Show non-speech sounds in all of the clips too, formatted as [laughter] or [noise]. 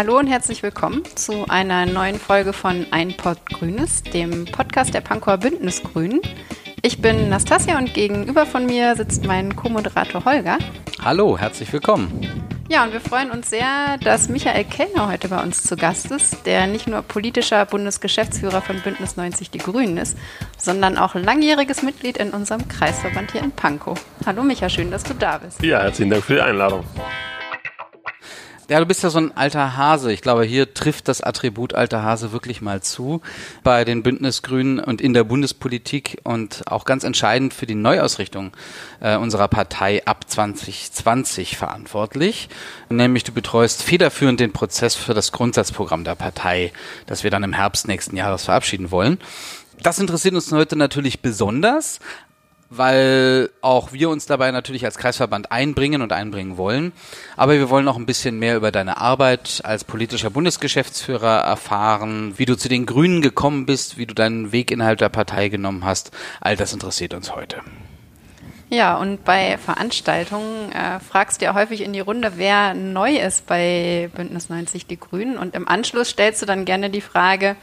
Hallo und herzlich willkommen zu einer neuen Folge von Ein Pod Grünes, dem Podcast der Pankower Bündnis Grünen. Ich bin Nastasia und gegenüber von mir sitzt mein Co-Moderator Holger. Hallo, herzlich willkommen. Ja, und wir freuen uns sehr, dass Michael Kellner heute bei uns zu Gast ist, der nicht nur politischer Bundesgeschäftsführer von Bündnis 90 Die Grünen ist, sondern auch langjähriges Mitglied in unserem Kreisverband hier in Pankow. Hallo Micha, schön, dass du da bist. Ja, herzlichen Dank für die Einladung. Ja, du bist ja so ein alter Hase. Ich glaube, hier trifft das Attribut alter Hase wirklich mal zu bei den Bündnisgrünen und in der Bundespolitik und auch ganz entscheidend für die Neuausrichtung äh, unserer Partei ab 2020 verantwortlich. Nämlich du betreust federführend den Prozess für das Grundsatzprogramm der Partei, das wir dann im Herbst nächsten Jahres verabschieden wollen. Das interessiert uns heute natürlich besonders, weil auch wir uns dabei natürlich als Kreisverband einbringen und einbringen wollen. Aber wir wollen auch ein bisschen mehr über deine Arbeit als politischer Bundesgeschäftsführer erfahren, wie du zu den Grünen gekommen bist, wie du deinen Weg innerhalb der Partei genommen hast. All das interessiert uns heute. Ja, und bei Veranstaltungen äh, fragst du ja häufig in die Runde, wer neu ist bei Bündnis 90 Die Grünen. Und im Anschluss stellst du dann gerne die Frage,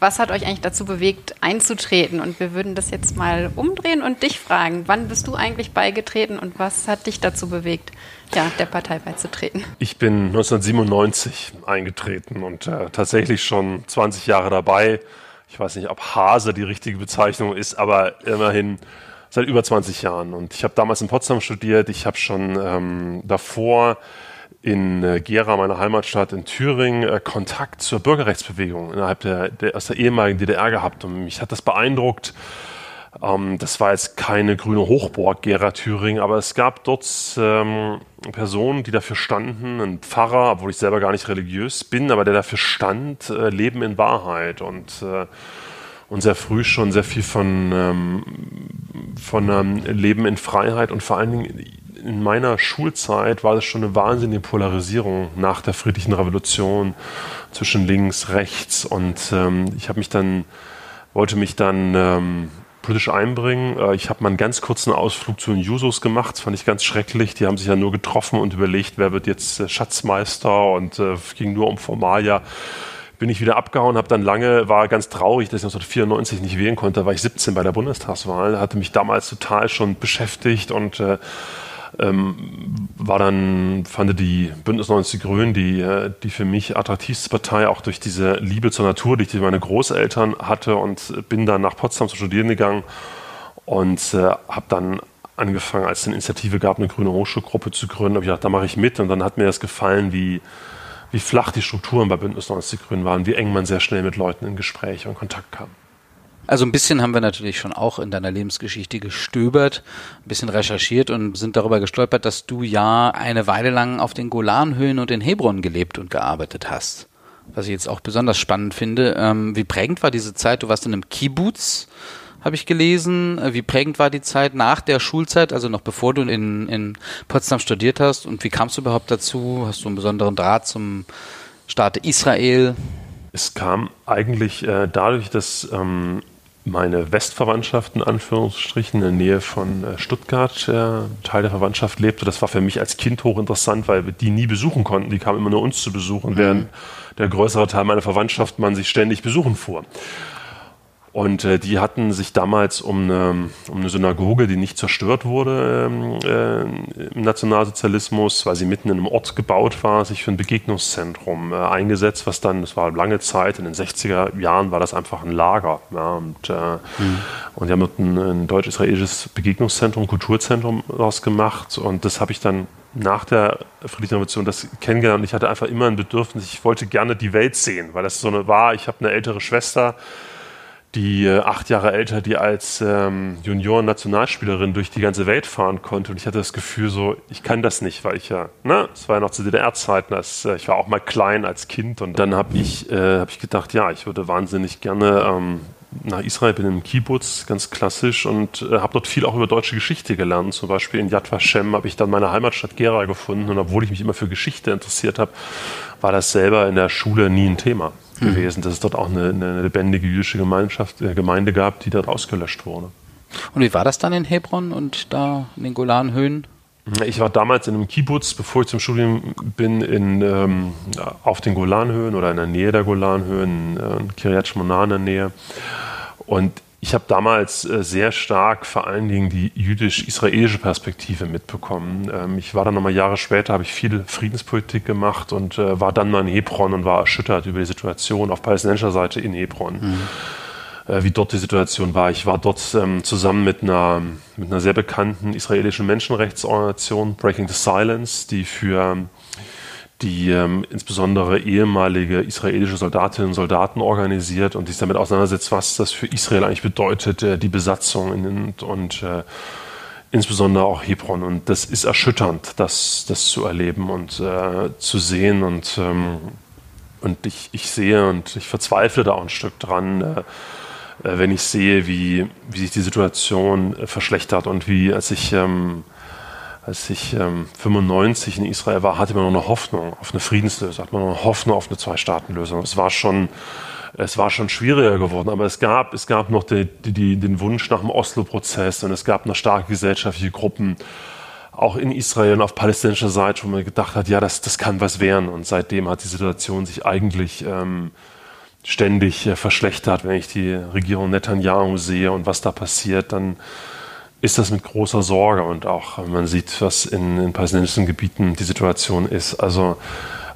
was hat euch eigentlich dazu bewegt, einzutreten? Und wir würden das jetzt mal umdrehen und dich fragen, wann bist du eigentlich beigetreten und was hat dich dazu bewegt, ja, der Partei beizutreten? Ich bin 1997 eingetreten und äh, tatsächlich schon 20 Jahre dabei. Ich weiß nicht, ob Hase die richtige Bezeichnung ist, aber immerhin seit über 20 Jahren. Und ich habe damals in Potsdam studiert. Ich habe schon ähm, davor in äh, Gera, meiner Heimatstadt in Thüringen, äh, Kontakt zur Bürgerrechtsbewegung innerhalb der, der, aus der ehemaligen DDR gehabt. Und mich hat das beeindruckt. Ähm, das war jetzt keine grüne Hochburg, Gera, Thüringen, aber es gab dort ähm, Personen, die dafür standen, ein Pfarrer, obwohl ich selber gar nicht religiös bin, aber der dafür stand, äh, Leben in Wahrheit und äh, und sehr früh schon sehr viel von, ähm, von ähm, Leben in Freiheit und vor allen Dingen in meiner Schulzeit war es schon eine wahnsinnige Polarisierung nach der friedlichen Revolution zwischen links, rechts und ähm, ich habe mich dann, wollte mich dann ähm, politisch einbringen. Äh, ich habe mal einen ganz kurzen Ausflug zu den Jusos gemacht, das fand ich ganz schrecklich. Die haben sich ja nur getroffen und überlegt, wer wird jetzt äh, Schatzmeister und äh, ging nur um Formalia bin ich wieder abgehauen, habe dann lange, war ganz traurig, dass ich 1994 nicht wählen konnte, war ich 17 bei der Bundestagswahl, hatte mich damals total schon beschäftigt und äh, ähm, war dann, fand die Bündnis 90 Grünen, die, äh, die für mich attraktivste Partei, auch durch diese Liebe zur Natur, die ich durch meine Großeltern hatte und bin dann nach Potsdam zu studieren gegangen und äh, habe dann angefangen, als es eine Initiative gab, eine grüne Hochschulgruppe zu gründen, habe ich gedacht, da mache ich mit. Und dann hat mir das gefallen, wie wie flach die Strukturen bei Bündnis 90 Grünen waren, wie eng man sehr schnell mit Leuten in Gespräche und Kontakt kam. Also ein bisschen haben wir natürlich schon auch in deiner Lebensgeschichte gestöbert, ein bisschen recherchiert und sind darüber gestolpert, dass du ja eine Weile lang auf den Golanhöhen und in Hebron gelebt und gearbeitet hast. Was ich jetzt auch besonders spannend finde. Ähm, wie prägend war diese Zeit? Du warst in einem Kibbutz habe ich gelesen. Äh, wie prägend war die Zeit nach der Schulzeit, also noch bevor du in, in Potsdam studiert hast? Und wie kamst du überhaupt dazu? Hast du einen besonderen Draht zum Staat Israel? Es kam eigentlich äh, dadurch, dass ähm, meine Westverwandtschaft in Anführungsstrichen in der Nähe von äh, Stuttgart äh, Teil der Verwandtschaft lebte. Das war für mich als Kind hochinteressant, weil wir die nie besuchen konnten. Die kamen immer nur uns zu besuchen, mhm. während der größere Teil meiner Verwandtschaft man sich ständig besuchen fuhr. Und äh, die hatten sich damals um eine, um eine Synagoge, die nicht zerstört wurde ähm, äh, im Nationalsozialismus, weil sie mitten in einem Ort gebaut war, sich für ein Begegnungszentrum äh, eingesetzt, was dann, das war lange Zeit, in den 60er Jahren war das einfach ein Lager. Ja, und, äh, mhm. und die haben dort ein, ein deutsch-israelisches Begegnungszentrum, Kulturzentrum daraus gemacht. Und das habe ich dann nach der Friedlichen Revolution das kennengelernt. Ich hatte einfach immer ein Bedürfnis, ich wollte gerne die Welt sehen, weil das so eine war, ich habe eine ältere Schwester, die äh, acht Jahre älter, die als ähm, Junioren-Nationalspielerin durch die ganze Welt fahren konnte. Und ich hatte das Gefühl so, ich kann das nicht, weil ich ja, ne, es war ja noch zu DDR-Zeiten, äh, ich war auch mal klein als Kind. Und dann habe ich, äh, hab ich gedacht, ja, ich würde wahnsinnig gerne ähm, nach Israel, bin im Kibbutz, ganz klassisch, und äh, habe dort viel auch über deutsche Geschichte gelernt. Zum Beispiel in Yad Vashem habe ich dann meine Heimatstadt Gera gefunden. Und obwohl ich mich immer für Geschichte interessiert habe, war das selber in der Schule nie ein Thema mhm. gewesen, dass es dort auch eine, eine lebendige jüdische Gemeinschaft, äh, Gemeinde gab, die dort ausgelöscht wurde. Und wie war das dann in Hebron und da in den Golanhöhen? Ich war damals in einem Kibbutz, bevor ich zum Studium bin, in, ähm, auf den Golanhöhen oder in der Nähe der Golanhöhen, in Kiryat Shmona in der Nähe. Und ich habe damals äh, sehr stark vor allen Dingen die jüdisch-israelische Perspektive mitbekommen. Ähm, ich war dann nochmal Jahre später, habe ich viel Friedenspolitik gemacht und äh, war dann mal in Hebron und war erschüttert über die Situation auf palästinensischer Seite in Hebron. Mhm. Äh, wie dort die Situation war. Ich war dort ähm, zusammen mit einer, mit einer sehr bekannten israelischen Menschenrechtsorganisation, Breaking the Silence, die für die ähm, insbesondere ehemalige israelische Soldatinnen und Soldaten organisiert und sich damit auseinandersetzt, was das für Israel eigentlich bedeutet, äh, die Besatzung in, und äh, insbesondere auch Hebron. Und das ist erschütternd, das, das zu erleben und äh, zu sehen. Und, ähm, und ich, ich sehe und ich verzweifle da auch ein Stück dran, äh, äh wenn ich sehe, wie, wie sich die Situation äh, verschlechtert und wie, als ich ähm, als ich ähm, 95 in Israel war, hatte man noch eine Hoffnung auf eine Friedenslösung, hatte man noch eine Hoffnung auf eine Zwei-Staaten-Lösung. Es war schon, es war schon schwieriger geworden, aber es gab, es gab noch die, die, den Wunsch nach dem Oslo-Prozess und es gab noch starke gesellschaftliche Gruppen, auch in Israel und auf palästinensischer Seite, wo man gedacht hat, ja, das, das kann was werden. Und seitdem hat die Situation sich eigentlich ähm, ständig äh, verschlechtert. Wenn ich die Regierung Netanyahu sehe und was da passiert, dann ist das mit großer Sorge und auch man sieht, was in, in palästinensischen Gebieten die Situation ist. Also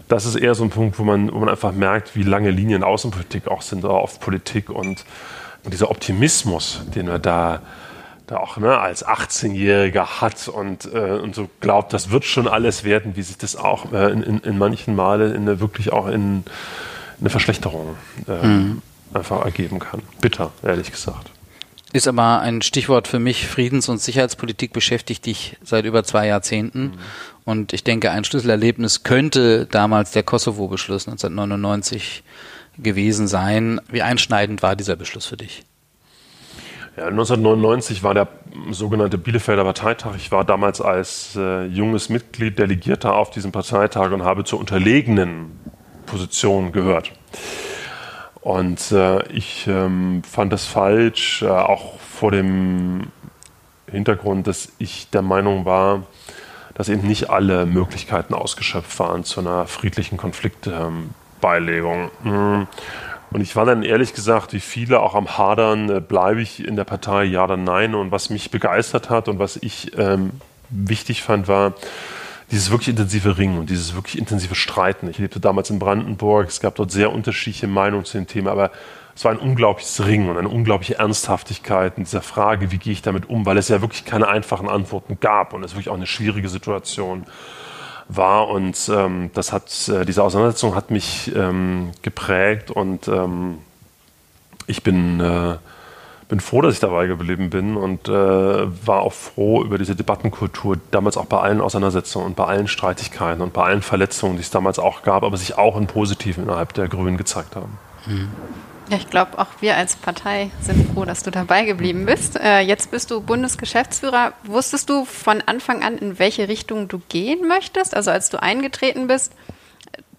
das ist eher so ein Punkt, wo man, wo man einfach merkt, wie lange Linien Außenpolitik auch sind, oder oft Politik und, und dieser Optimismus, den wir da, da auch ne, als 18-Jähriger hat und, äh, und so glaubt, das wird schon alles werden, wie sich das auch äh, in, in, in, manchen Male in eine, wirklich auch in, in eine Verschlechterung äh, mhm. einfach ergeben kann. Bitter, ehrlich gesagt. Ist aber ein Stichwort für mich. Friedens- und Sicherheitspolitik beschäftigt dich seit über zwei Jahrzehnten. Mhm. Und ich denke, ein Schlüsselerlebnis könnte damals der Kosovo-Beschluss 1999 gewesen sein. Wie einschneidend war dieser Beschluss für dich? Ja, 1999 war der sogenannte Bielefelder Parteitag. Ich war damals als äh, junges Mitglied Delegierter auf diesem Parteitag und habe zur unterlegenen Position gehört. Und äh, ich ähm, fand das falsch, äh, auch vor dem Hintergrund, dass ich der Meinung war, dass eben nicht alle Möglichkeiten ausgeschöpft waren zu einer friedlichen Konfliktbeilegung. Ähm, und ich war dann ehrlich gesagt, wie viele auch am Hadern, äh, bleibe ich in der Partei, ja oder nein. Und was mich begeistert hat und was ich ähm, wichtig fand, war, dieses wirklich intensive Ringen und dieses wirklich intensive Streiten. Ich lebte damals in Brandenburg, es gab dort sehr unterschiedliche Meinungen zu dem Thema, aber es war ein unglaubliches Ringen und eine unglaubliche Ernsthaftigkeit in dieser Frage, wie gehe ich damit um, weil es ja wirklich keine einfachen Antworten gab und es wirklich auch eine schwierige Situation war und ähm, das hat äh, diese Auseinandersetzung hat mich ähm, geprägt und ähm, ich bin äh, bin froh, dass ich dabei geblieben bin und äh, war auch froh über diese Debattenkultur, damals auch bei allen Auseinandersetzungen und bei allen Streitigkeiten und bei allen Verletzungen, die es damals auch gab, aber sich auch in Positiven innerhalb der Grünen gezeigt haben. Mhm. Ja, ich glaube, auch wir als Partei sind froh, dass du dabei geblieben bist. Äh, jetzt bist du Bundesgeschäftsführer. Wusstest du von Anfang an, in welche Richtung du gehen möchtest? Also als du eingetreten bist,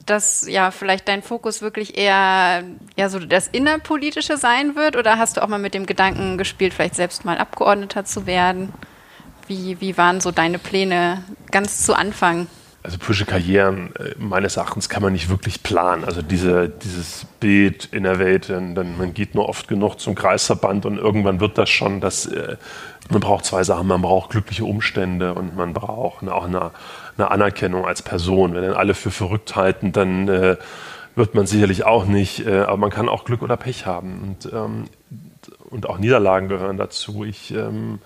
dass ja vielleicht dein Fokus wirklich eher ja so das innerpolitische sein wird oder hast du auch mal mit dem Gedanken gespielt, vielleicht selbst mal Abgeordneter zu werden? Wie, wie waren so deine Pläne ganz zu Anfang? Also politische Karrieren äh, meines Erachtens kann man nicht wirklich planen. Also diese, dieses Bild in der Welt, dann, man geht nur oft genug zum Kreisverband und irgendwann wird das schon, dass äh, man braucht zwei Sachen. Man braucht glückliche Umstände und man braucht auch eine eine Anerkennung als Person. Wenn dann alle für verrückt halten, dann äh, wird man sicherlich auch nicht, äh, aber man kann auch Glück oder Pech haben. Und, ähm, und auch Niederlagen gehören dazu. Ich, ähm,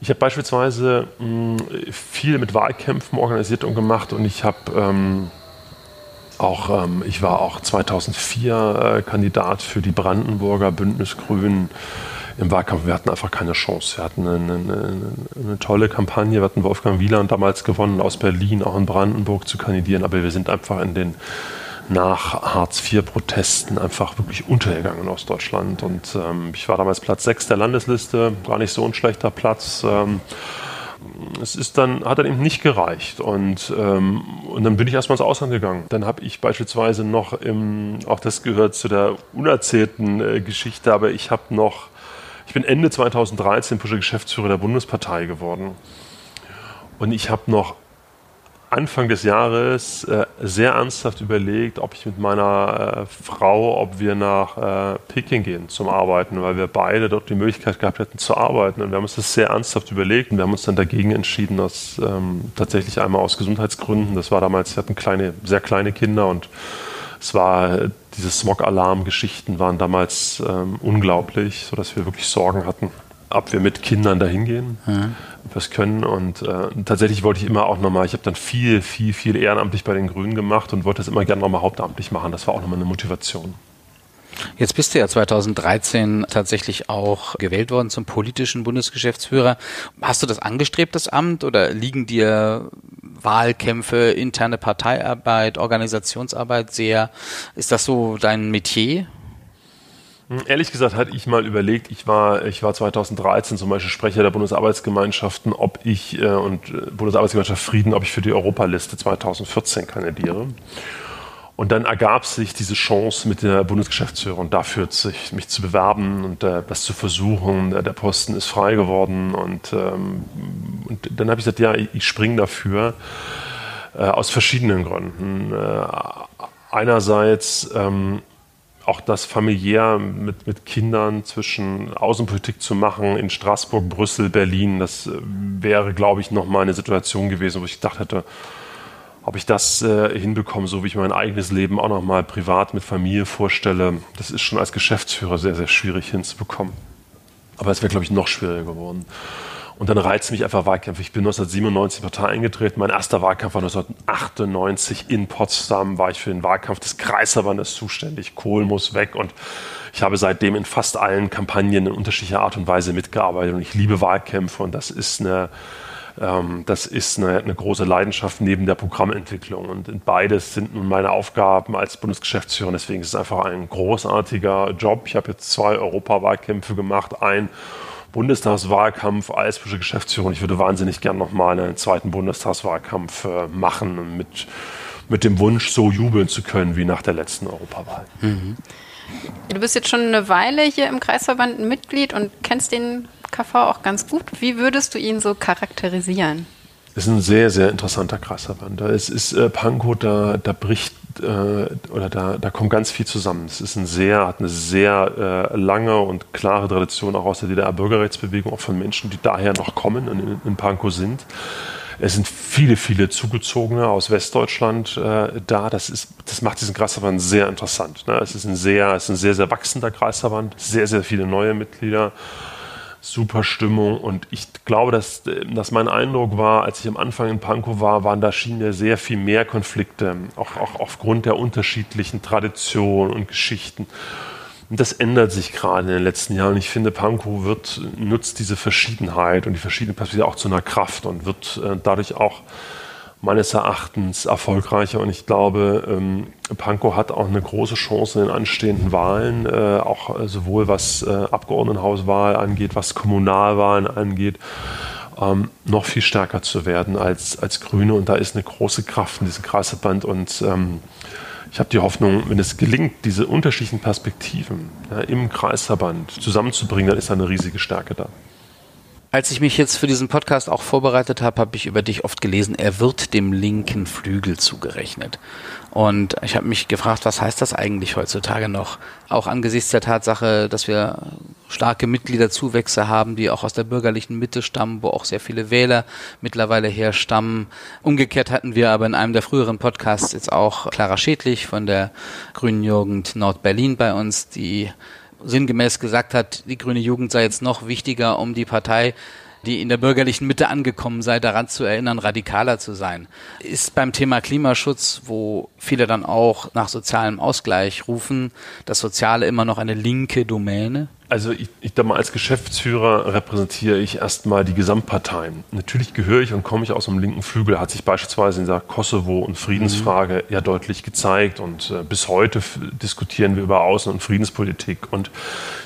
ich habe beispielsweise mh, viel mit Wahlkämpfen organisiert und gemacht und ich habe ähm, auch, ähm, ich war auch 2004 äh, Kandidat für die Brandenburger Bündnisgrünen im Wahlkampf, wir hatten einfach keine Chance. Wir hatten eine, eine, eine, tolle Kampagne, wir hatten Wolfgang Wieland damals gewonnen, aus Berlin, auch in Brandenburg zu kandidieren, aber wir sind einfach in den nach Hartz-IV-Protesten einfach wirklich untergegangen in Ostdeutschland. Und ähm, ich war damals Platz 6 der Landesliste, gar nicht so ein schlechter Platz. Ähm, es ist dann, hat dann eben nicht gereicht. Und, ähm, und dann bin ich erstmal ins Ausland gegangen. Dann habe ich beispielsweise noch, im, auch das gehört zu der unerzählten äh, Geschichte, aber ich habe noch ich bin Ende 2013 Pusche Geschäftsführer der Bundespartei geworden. Und ich habe noch Anfang des Jahres äh, sehr ernsthaft überlegt, ob ich mit meiner äh, Frau, ob wir nach äh, Peking gehen zum Arbeiten, weil wir beide dort die Möglichkeit gehabt hätten zu arbeiten. Und wir haben uns das sehr ernsthaft überlegt und wir haben uns dann dagegen entschieden, dass ähm, tatsächlich einmal aus Gesundheitsgründen, das war damals, wir hatten kleine, sehr kleine Kinder und es war, diese Smog-Alarm-Geschichten waren damals ähm, unglaublich, sodass wir wirklich Sorgen hatten, ob wir mit Kindern dahin gehen, mhm. ob wir es können. Und äh, tatsächlich wollte ich immer auch nochmal, ich habe dann viel, viel, viel ehrenamtlich bei den Grünen gemacht und wollte das immer gerne nochmal hauptamtlich machen. Das war auch nochmal eine Motivation. Jetzt bist du ja 2013 tatsächlich auch gewählt worden zum politischen Bundesgeschäftsführer. Hast du das angestrebt, das Amt, oder liegen dir Wahlkämpfe, interne Parteiarbeit, Organisationsarbeit sehr? Ist das so dein Metier? Hm, ehrlich gesagt hatte ich mal überlegt, ich war, ich war 2013 zum Beispiel Sprecher der Bundesarbeitsgemeinschaften, ob ich äh, und äh, Bundesarbeitsgemeinschaft Frieden, ob ich für die Europaliste 2014 kandidiere. Und dann ergab sich diese Chance mit der Bundesgeschäftsführung dafür, sich, mich zu bewerben und äh, das zu versuchen. Der, der, Posten ist frei geworden und, ähm, und dann habe ich gesagt, ja, ich, ich springe dafür äh, aus verschiedenen Gründen. Äh, einerseits ähm, auch das familiär mit, mit Kindern zwischen Außenpolitik zu machen in Straßburg, Brüssel, Berlin, das äh, wäre, glaube ich, nochmal eine Situation gewesen, wo ich gedacht hätte, ob ich das äh, hinbekomme, so wie ich mein eigenes Leben auch nochmal privat mit Familie vorstelle, das ist schon als Geschäftsführer sehr, sehr schwierig hinzubekommen. Aber es wäre, glaube ich, noch schwieriger geworden. Und dann reizt mich einfach Wahlkämpfe. Ich bin 1997 in die Partei eingetreten. Mein erster Wahlkampf war 1998 in Potsdam. War ich für den Wahlkampf des Kreisverbandes zuständig. Kohl muss weg. Und ich habe seitdem in fast allen Kampagnen in unterschiedlicher Art und Weise mitgearbeitet. Und ich liebe Wahlkämpfe. Und das ist eine, ähm, das ist eine, eine, große Leidenschaft neben der Programmentwicklung. Und beides sind nun meine Aufgaben als Bundesgeschäftsführer. Deswegen ist es einfach ein großartiger Job. Ich habe jetzt zwei Europawahlkämpfe gemacht. Ein Bundestagswahlkampf als Geschäftsführer. Ich würde wahnsinnig gern nochmal einen zweiten Bundestagswahlkampf äh, machen mit, mit dem Wunsch, so jubeln zu können wie nach der letzten Europawahl. Mhm. Du bist jetzt schon eine Weile hier im Kreisverband Mitglied und kennst den KV auch ganz gut. Wie würdest du ihn so charakterisieren? Es ist ein sehr, sehr interessanter Kreisverband. Es ist äh, Pankow, da, da bricht äh, oder da, da kommt ganz viel zusammen. Es ist ein sehr, hat eine sehr äh, lange und klare Tradition auch aus der DDR-Bürgerrechtsbewegung, auch von Menschen, die daher noch kommen und in, in Pankow sind. Es sind viele, viele Zugezogene aus Westdeutschland äh, da. Das, ist, das macht diesen Kreisverband sehr interessant. Ne? Es, ist ein sehr, es ist ein sehr, sehr wachsender Kreisverband, sehr, sehr viele neue Mitglieder super Stimmung. Und ich glaube, dass, dass mein Eindruck war, als ich am Anfang in Pankow war, waren da schienen sehr viel mehr Konflikte, auch, auch aufgrund der unterschiedlichen Traditionen und Geschichten. Und das ändert sich gerade in den letzten Jahren. Und ich finde, Pankow wird, nutzt diese Verschiedenheit und die verschiedenen Perspektiven auch zu einer Kraft und wird äh, dadurch auch meines Erachtens erfolgreicher. Und ich glaube, ähm, Pankow hat auch eine große Chance in den anstehenden Wahlen, äh, auch äh, sowohl was äh, Abgeordnetenhauswahl angeht, was Kommunalwahlen angeht, ähm, noch viel stärker zu werden als, als Grüne. Und da ist eine große Kraft in diesem Kreisverband. Und ähm, ich habe die Hoffnung, wenn es gelingt, diese unterschiedlichen Perspektiven ja, im Kreisverband zusammenzubringen, dann ist da eine riesige Stärke da. Als ich mich jetzt für diesen Podcast auch vorbereitet habe, habe ich über dich oft gelesen, er wird dem linken Flügel zugerechnet. Und ich habe mich gefragt, was heißt das eigentlich heutzutage noch? Auch angesichts der Tatsache, dass wir starke Mitgliederzuwächse haben, die auch aus der bürgerlichen Mitte stammen, wo auch sehr viele Wähler mittlerweile herstammen. Umgekehrt hatten wir aber in einem der früheren Podcasts jetzt auch Clara Schädlich von der Grünen Jugend Nordberlin bei uns, die sinngemäß gesagt hat, die grüne Jugend sei jetzt noch wichtiger, um die Partei, die in der bürgerlichen Mitte angekommen sei, daran zu erinnern, radikaler zu sein. Ist beim Thema Klimaschutz, wo viele dann auch nach sozialem Ausgleich rufen, das Soziale immer noch eine linke Domäne? Also ich, ich da mal als Geschäftsführer repräsentiere ich erstmal die Gesamtparteien. Natürlich gehöre ich und komme ich aus dem linken Flügel, hat sich beispielsweise in der Kosovo- und Friedensfrage mhm. ja deutlich gezeigt. Und äh, bis heute diskutieren wir über Außen- und Friedenspolitik. Und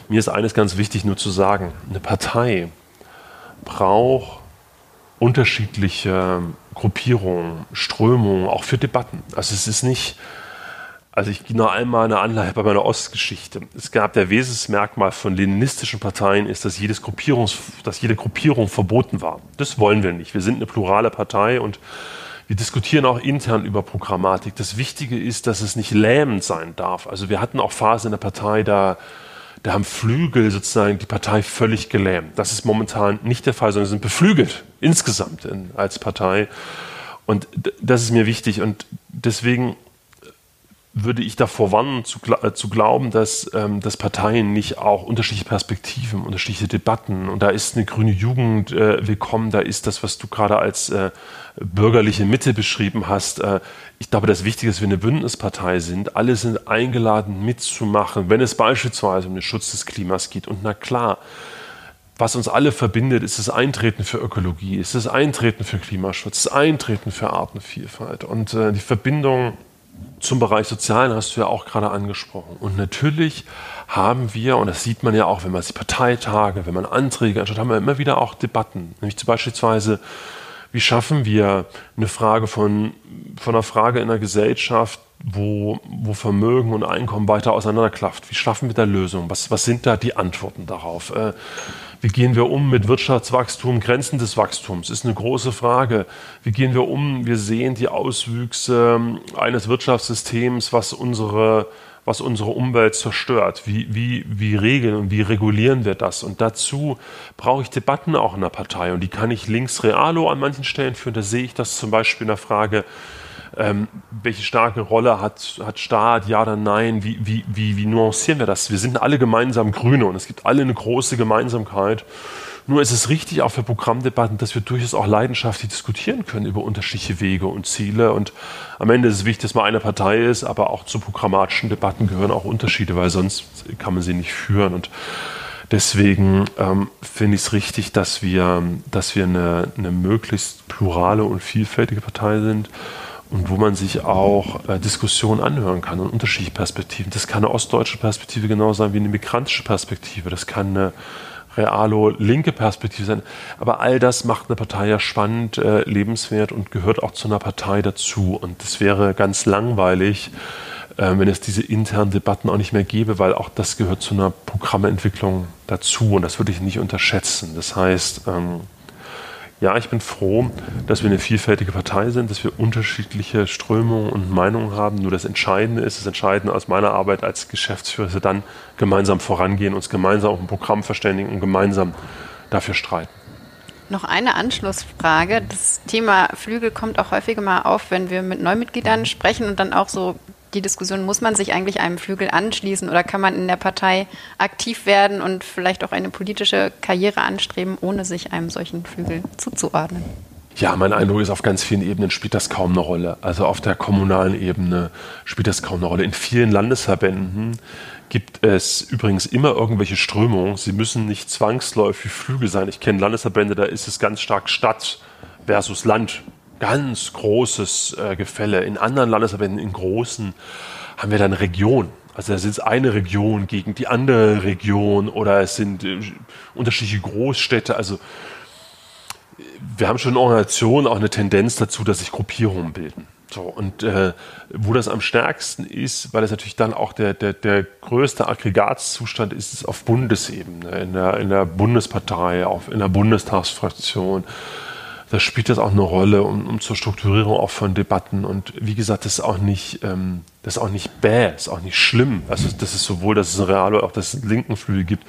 mir ist eines ganz wichtig nur zu sagen, eine Partei braucht unterschiedliche Gruppierungen, Strömungen, auch für Debatten. Also es ist nicht Also ich gehe noch einmal eine Anleihe bei meiner Ostgeschichte. Es gab der Wesensmerkmal von leninistischen Parteien ist, dass, jedes Gruppierungs, dass jede Gruppierung verboten war. Das wollen wir nicht. Wir sind eine plurale Partei und wir diskutieren auch intern über Programmatik. Das Wichtige ist, dass es nicht lähmend sein darf. Also wir hatten auch Phasen in der Partei, da, da haben Flügel sozusagen die Partei völlig gelähmt. Das ist momentan nicht der Fall, sondern sind beflügelt insgesamt in, als Partei. Und das ist mir wichtig. Und deswegen würde ich davor warnen, zu, äh, zu glauben, dass, ähm, dass Parteien nicht auch unterschiedliche Perspektiven, unterschiedliche Debatten und da ist eine grüne Jugend äh, willkommen, da ist das, was du gerade als äh, bürgerliche Mitte beschrieben hast. Äh, ich glaube, das Wichtige ist, wir eine Bündnispartei sind. Alle sind eingeladen mitzumachen, wenn es beispielsweise um den Schutz des Klimas geht. Und na klar, was uns alle verbindet, ist das Eintreten für Ökologie, ist das Eintreten für Klimaschutz, das Eintreten für Artenvielfalt und äh, die Verbindung zum Bereich Sozialen hast du ja auch gerade angesprochen. Und natürlich haben wir, und das sieht man ja auch, wenn man die Parteitage, wenn man Anträge anschaut, haben wir immer wieder auch Debatten. Nämlich zum beispielsweise, wie schaffen wir eine Frage von, von einer Frage in der Gesellschaft, wo, wo Vermögen und Einkommen weiter auseinanderklafft? Wie schaffen wir da Lösungen? Was, was sind da die Antworten darauf? Äh, wie gehen wir um mit Wirtschaftswachstum, Grenzen des Wachstums? Ist eine große Frage. Wie gehen wir um? Wir sehen die Auswüchse eines Wirtschaftssystems, was unsere, was unsere Umwelt zerstört. Wie, wie, wie regeln und wie regulieren wir das? Und dazu brauche ich Debatten auch in der Partei. Und die kann ich links realo an manchen Stellen führen. Da sehe ich das zum Beispiel in der Frage, ähm, welche starke Rolle hat, hat Staat, ja oder nein? Wie, wie, wie, wie nuancieren wir das? Wir sind alle gemeinsam Grüne und es gibt alle eine große Gemeinsamkeit. Nur ist es richtig auch für Programmdebatten, dass wir durchaus auch leidenschaftlich diskutieren können über unterschiedliche Wege und Ziele. Und am Ende ist es wichtig, dass man eine Partei ist, aber auch zu programmatischen Debatten gehören auch Unterschiede, weil sonst kann man sie nicht führen. Und deswegen ähm, finde ich es richtig, dass wir, dass wir eine, eine möglichst plurale und vielfältige Partei sind und wo man sich auch äh, Diskussionen anhören kann und unterschiedliche Perspektiven. Das kann eine ostdeutsche Perspektive genau sein wie eine migrantische Perspektive. Das kann eine realo-linke Perspektive sein. Aber all das macht eine Partei ja spannend, äh, lebenswert und gehört auch zu einer Partei dazu. Und es wäre ganz langweilig, äh, wenn es diese internen Debatten auch nicht mehr gäbe, weil auch das gehört zu einer Programmentwicklung dazu. Und das würde ich nicht unterschätzen. Das heißt, ähm, ja, ich bin froh, dass wir eine vielfältige Partei sind, dass wir unterschiedliche Strömungen und Meinungen haben. Nur das Entscheidende ist, das Entscheidende aus meiner Arbeit als Geschäftsführer, dass wir dann gemeinsam vorangehen, uns gemeinsam auf ein Programm verständigen und gemeinsam dafür streiten. Noch eine Anschlussfrage. Das Thema Flügel kommt auch häufiger mal auf, wenn wir mit Neumitgliedern sprechen und dann auch so die Diskussion, muss man sich eigentlich einem Flügel anschließen oder kann man in der Partei aktiv werden und vielleicht auch eine politische Karriere anstreben, ohne sich einem solchen Flügel zuzuordnen? Ja, mein Eindruck ist, auf ganz vielen Ebenen spielt das kaum eine Rolle. Also auf der kommunalen Ebene spielt das kaum eine Rolle. In vielen Landesverbänden gibt es übrigens immer irgendwelche Strömungen. Sie müssen nicht zwangsläufig Flügel sein. Ich kenne Landesverbände, da ist es ganz stark Stadt versus Land ganz großes äh, Gefälle. In anderen Landesverbänden, in großen, haben wir dann Regionen. Also da sind es eine Region gegen die andere Region oder es sind äh, unterschiedliche Großstädte. Also wir haben schon in Organisationen auch eine Tendenz dazu, dass sich Gruppierungen bilden. So, und äh, wo das am stärksten ist, weil es natürlich dann auch der, der, der größte Aggregatzustand ist, ist auf Bundesebene, in der, in der Bundespartei, auf, in der Bundestagsfraktion da spielt das auch eine Rolle, um, um, zur Strukturierung auch von Debatten. Und wie gesagt, das ist auch nicht, ähm, das ist auch nicht bäh, ist auch nicht schlimm. Also das ist sowohl, dass es ein Real auch dass es linken Flügel gibt.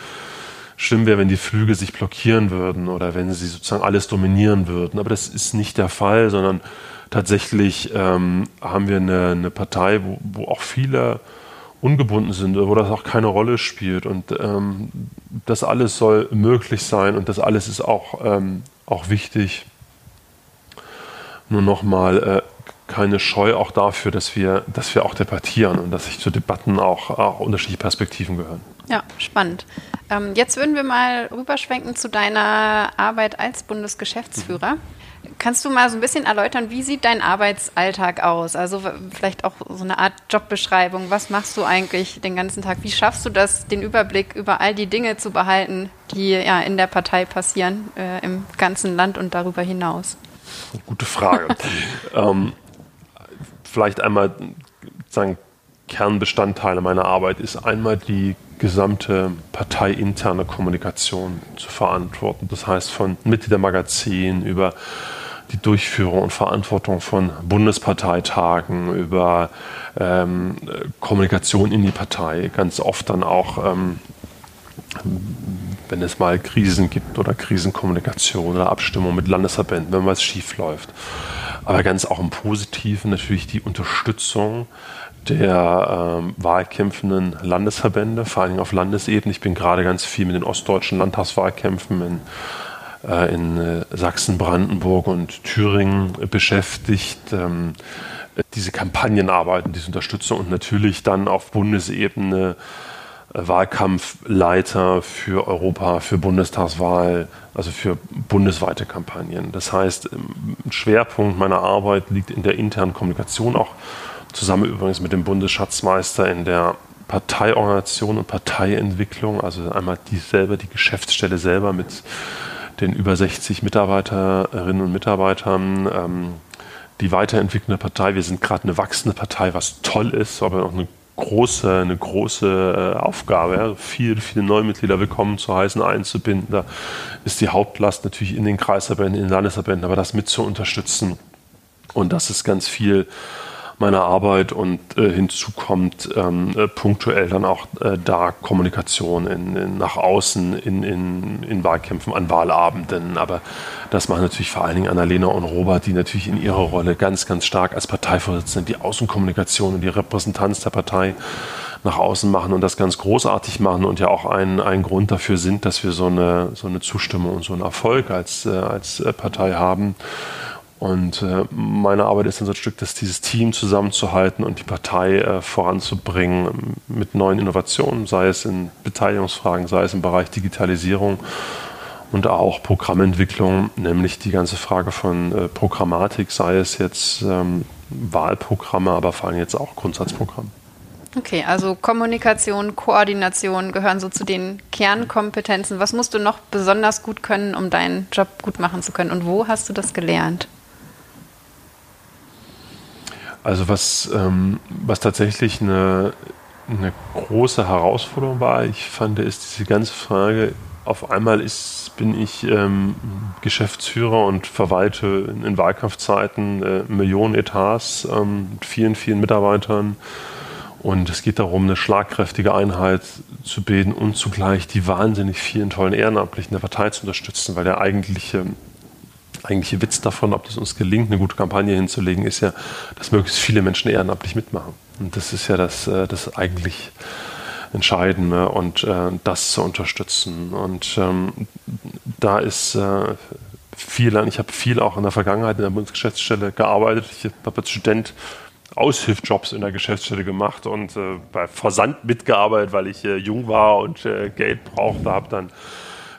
Schlimm wäre, wenn die Flügel sich blockieren würden oder wenn sie sozusagen alles dominieren würden. Aber das ist nicht der Fall, sondern tatsächlich ähm, haben wir eine, eine Partei, wo, wo, auch viele ungebunden sind, wo das auch keine Rolle spielt. Und ähm, das alles soll möglich sein und das alles ist auch, ähm, auch wichtig nur nochmal äh, keine Scheu auch dafür, dass wir, dass wir auch debattieren und dass sich zu Debatten auch, auch unterschiedliche Perspektiven gehören. Ja, spannend. Ähm, jetzt würden wir mal rüberschwenken zu deiner Arbeit als Bundesgeschäftsführer. Mhm. Kannst du mal so ein bisschen erläutern, wie sieht dein Arbeitsalltag aus? Also vielleicht auch so eine Art Jobbeschreibung. Was machst du eigentlich den ganzen Tag? Wie schaffst du das, den Überblick über all die Dinge zu behalten, die ja in der Partei passieren, äh, im ganzen Land und darüber hinaus? Gute Frage. [laughs] ähm, vielleicht einmal sagen, Kernbestandteile meiner Arbeit ist einmal die gesamte parteiinterne Kommunikation zu verantworten. Das heißt von Mitgliedermagazin über die Durchführung und Verantwortung von Bundesparteitagen, über ähm, Kommunikation in die Partei, ganz oft dann auch, ähm, wenn es mal Krisen gibt oder Krisenkommunikation oder Abstimmung mit Landesverbänden, wenn was schief läuft. Aber ganz auch im Positiven natürlich die Unterstützung der ähm, wahlkämpfenden Landesverbände, vor allem auf Landesebene. Ich bin gerade ganz viel mit den ostdeutschen Landtagswahlkämpfen in, äh, in äh, Sachsen, Brandenburg und Thüringen beschäftigt. Ähm, diese Kampagnenarbeit und diese Unterstützung und natürlich dann auf Bundesebene Wahlkampfleiter für Europa, für Bundestagswahl, also für bundesweite Kampagnen. Das heißt, ein Schwerpunkt meiner Arbeit liegt in der internen Kommunikation auch zusammen übrigens mit dem Bundesschatzmeister in der Parteiorganisation und Parteientwicklung, also einmal die selber, die Geschäftsstelle selber mit den über 60 Mitarbeiterinnen und Mitarbeitern, ähm, die weiterentwickelnde Partei. Wir sind gerade eine wachsende Partei, was toll ist, aber auch eine große, eine große äh, Aufgabe. Viele, viele neue Mitglieder willkommen zu heißen, einzubinden. Da ist die Hauptlast natürlich in den Kreisverbänden, in den Landesverbänden, aber das mit zu unterstützen. Und das ist ganz viel meiner Arbeit und äh, hinzu kommt ähm, äh, punktuell dann auch äh, da Kommunikation in, in, nach außen in, in, in Wahlkämpfen an Wahlabenden. Aber das machen natürlich vor allen Dingen Annalena und Robert, die natürlich in ihrer Rolle ganz, ganz stark als Parteivorsitzende die Außenkommunikation und die Repräsentanz der Partei nach außen machen und das ganz großartig machen und ja auch ein, ein Grund dafür sind, dass wir so eine, so eine Zustimmung und so einen Erfolg als, äh, als äh, Partei haben. Und äh, meine Arbeit ist dann so ein Stück, dass dieses Team zusammenzuhalten und die Partei äh, voranzubringen mit neuen Innovationen, sei es in Beteiligungsfragen, sei es im Bereich Digitalisierung und auch Programmentwicklung, nämlich die ganze Frage von äh, Programmatik, sei es jetzt ähm, Wahlprogramme, aber vor allem jetzt auch Grundsatzprogramme. Okay, also Kommunikation, Koordination gehören so zu den Kernkompetenzen. Was musst du noch besonders gut können, um deinen Job gut machen zu können? Und wo hast du das gelernt? Also was, ähm, was tatsächlich eine, eine große Herausforderung war, ich fand, ist diese ganze Frage, auf einmal ist, bin ich ähm, Geschäftsführer und verwalte in, Wahlkampfzeiten äh, Millionen Etats ähm, mit vielen, vielen Mitarbeitern. Und es geht darum, eine schlagkräftige Einheit zu bilden und zugleich die wahnsinnig vielen tollen Ehrenamtlichen der Partei zu unterstützen, weil der eigentliche eigentliche Witz davon, ob das uns gelingt, eine gute Kampagne hinzulegen, ist ja, dass möglichst viele Menschen ehrenamtlich mitmachen. Und das ist ja das, äh, das eigentlich Entscheidende und äh, das zu unterstützen. Und ähm, da ist äh, viel, ich habe viel auch in der Vergangenheit in der Bundesgeschäftsstelle gearbeitet. Ich habe als Student Aushilfjobs in der Geschäftsstelle gemacht und bei Versand mitgearbeitet, weil ich jung war und Geld brauchte, habe dann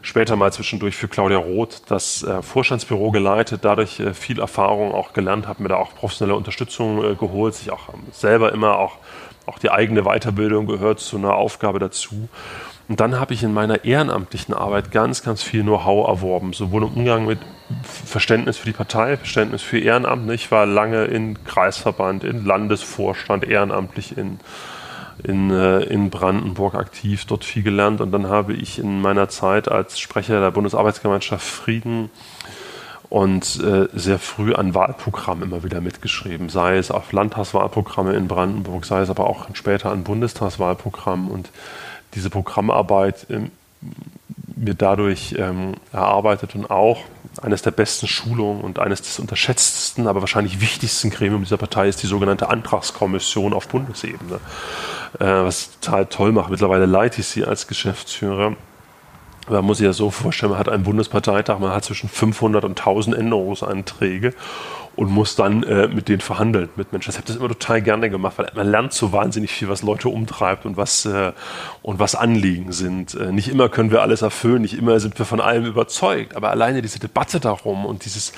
später mal zwischendurch für Claudia Roth das äh, Vorstandsbüro geleitet, dadurch äh, viel Erfahrung auch gelernt, habe mir da auch professionelle Unterstützung äh, geholt, sich auch ähm, selber immer auch, auch die eigene Weiterbildung gehört zu einer Aufgabe dazu. Und dann habe ich in meiner ehrenamtlichen Arbeit ganz, ganz viel Know-how erworben, sowohl im Umgang mit Verständnis für die Partei, Verständnis für Ehrenamt. Ich war lange in Kreisverband, in Landesvorstand, ehrenamtlich in in, äh, in Brandenburg aktiv, dort viel gelernt. Und dann habe ich in meiner Zeit als Sprecher der Bundesarbeitsgemeinschaft Frieden und äh, sehr früh an Wahlprogrammen immer wieder mitgeschrieben, sei es auf Landtagswahlprogramme in Brandenburg, sei es aber auch später an Bundestagswahlprogrammen und diese Programmarbeit mir dadurch ähm, erarbeitet und auch eines der besten Schulungen und eines des unterschätztesten, aber wahrscheinlich wichtigsten Gremium dieser Partei ist die sogenannte Antragskommission auf Bundesebene äh, was total toll macht. Mittlerweile leite ich sie als Geschäftsführer. Man muss sich ja so vorstellen, man hat einen Bundesparteitag, man hat zwischen 500 und 1000 Änderungsanträge und muss dann äh, mit denen verhandeln, mit Menschen. Ich habe das immer total gerne gemacht, weil man lernt so wahnsinnig viel, was Leute umtreibt und was, äh, und was Anliegen sind. Äh, nicht immer können wir alles erfüllen, nicht immer sind wir von allem überzeugt, aber alleine diese Debatte darum und dieses,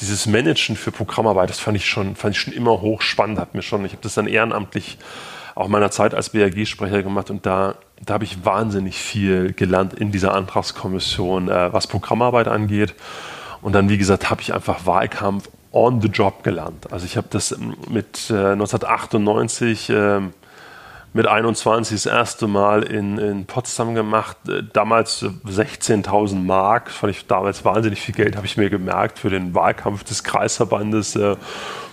dieses Managen für Programmarbeit, das fand ich schon, fand ich schon immer hochspannend, hat mir schon, ich habe das dann ehrenamtlich auch meiner Zeit als BAG-Sprecher gemacht und da, da habe ich wahnsinnig viel gelernt in dieser Antragskommission, äh, was Programmarbeit angeht. Und dann, wie gesagt, habe ich einfach Wahlkampf on the job gelernt. Also ich habe das ähm, mit äh, 1998 äh, mit 21 das erste Mal in, in Potsdam gemacht. Äh, damals 16.000 Mark, fand ich damals wahnsinnig viel Geld, habe ich mir gemerkt, für den Wahlkampf des Kreisverbandes, äh,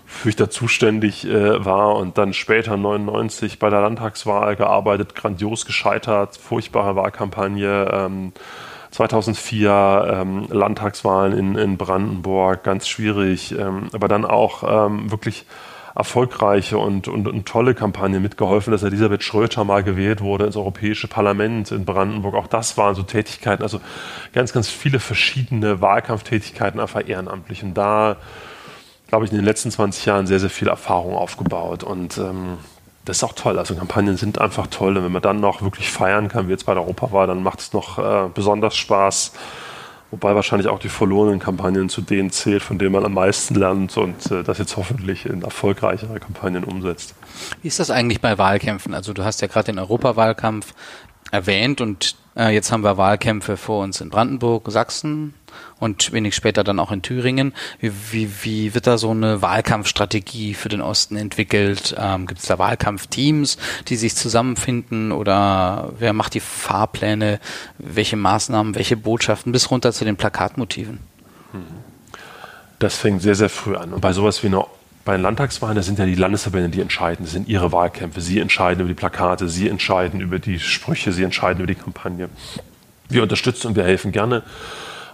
für ich da zuständig äh, war. Und dann später 99 bei der Landtagswahl gearbeitet, grandios gescheitert, furchtbare Wahlkampagne. Ähm, 2004 ähm, Landtagswahlen in, in Brandenburg, ganz schwierig, ähm, aber dann auch ähm, wirklich erfolgreiche und, und, und, tolle Kampagne mitgeholfen, dass Elisabeth Schröter mal gewählt wurde ins Europäische Parlament in Brandenburg. Auch das waren so Tätigkeiten, also ganz, ganz viele verschiedene Wahlkampftätigkeiten einfach ehrenamtlich. Und da, glaube ich, in den letzten 20 Jahren sehr, sehr viel Erfahrung aufgebaut. Und ähm, das ist auch toll. Also Kampagnen sind einfach toll. Und wenn man dann noch wirklich feiern kann, wie jetzt bei der Europawahl, dann macht es noch äh, besonders Spaß. Wobei wahrscheinlich auch die verlorenen Kampagnen zu denen zählt, von denen man am meisten lernt und äh, das jetzt hoffentlich in erfolgreichere Kampagnen umsetzt. Wie ist das eigentlich bei Wahlkämpfen? Also du hast ja gerade den Europawahlkampf erwähnt und äh, jetzt haben wir Wahlkämpfe vor uns in Brandenburg, Sachsen, und wenig später dann auch in Thüringen. Wie, wie, wie wird da so eine Wahlkampfstrategie für den Osten entwickelt? Ähm, Gibt es da Wahlkampfteams, die sich zusammenfinden oder wer macht die Fahrpläne? Welche Maßnahmen, welche Botschaften bis runter zu den Plakatmotiven? Das fängt sehr, sehr früh an. Und bei sowas wie einer bei den Landtagswahlen, da sind ja die Landesverbände, die entscheiden. Das sind ihre Wahlkämpfe. Sie entscheiden über die Plakate, sie entscheiden über die Sprüche, sie entscheiden über die Kampagne. Wir unterstützen und wir helfen gerne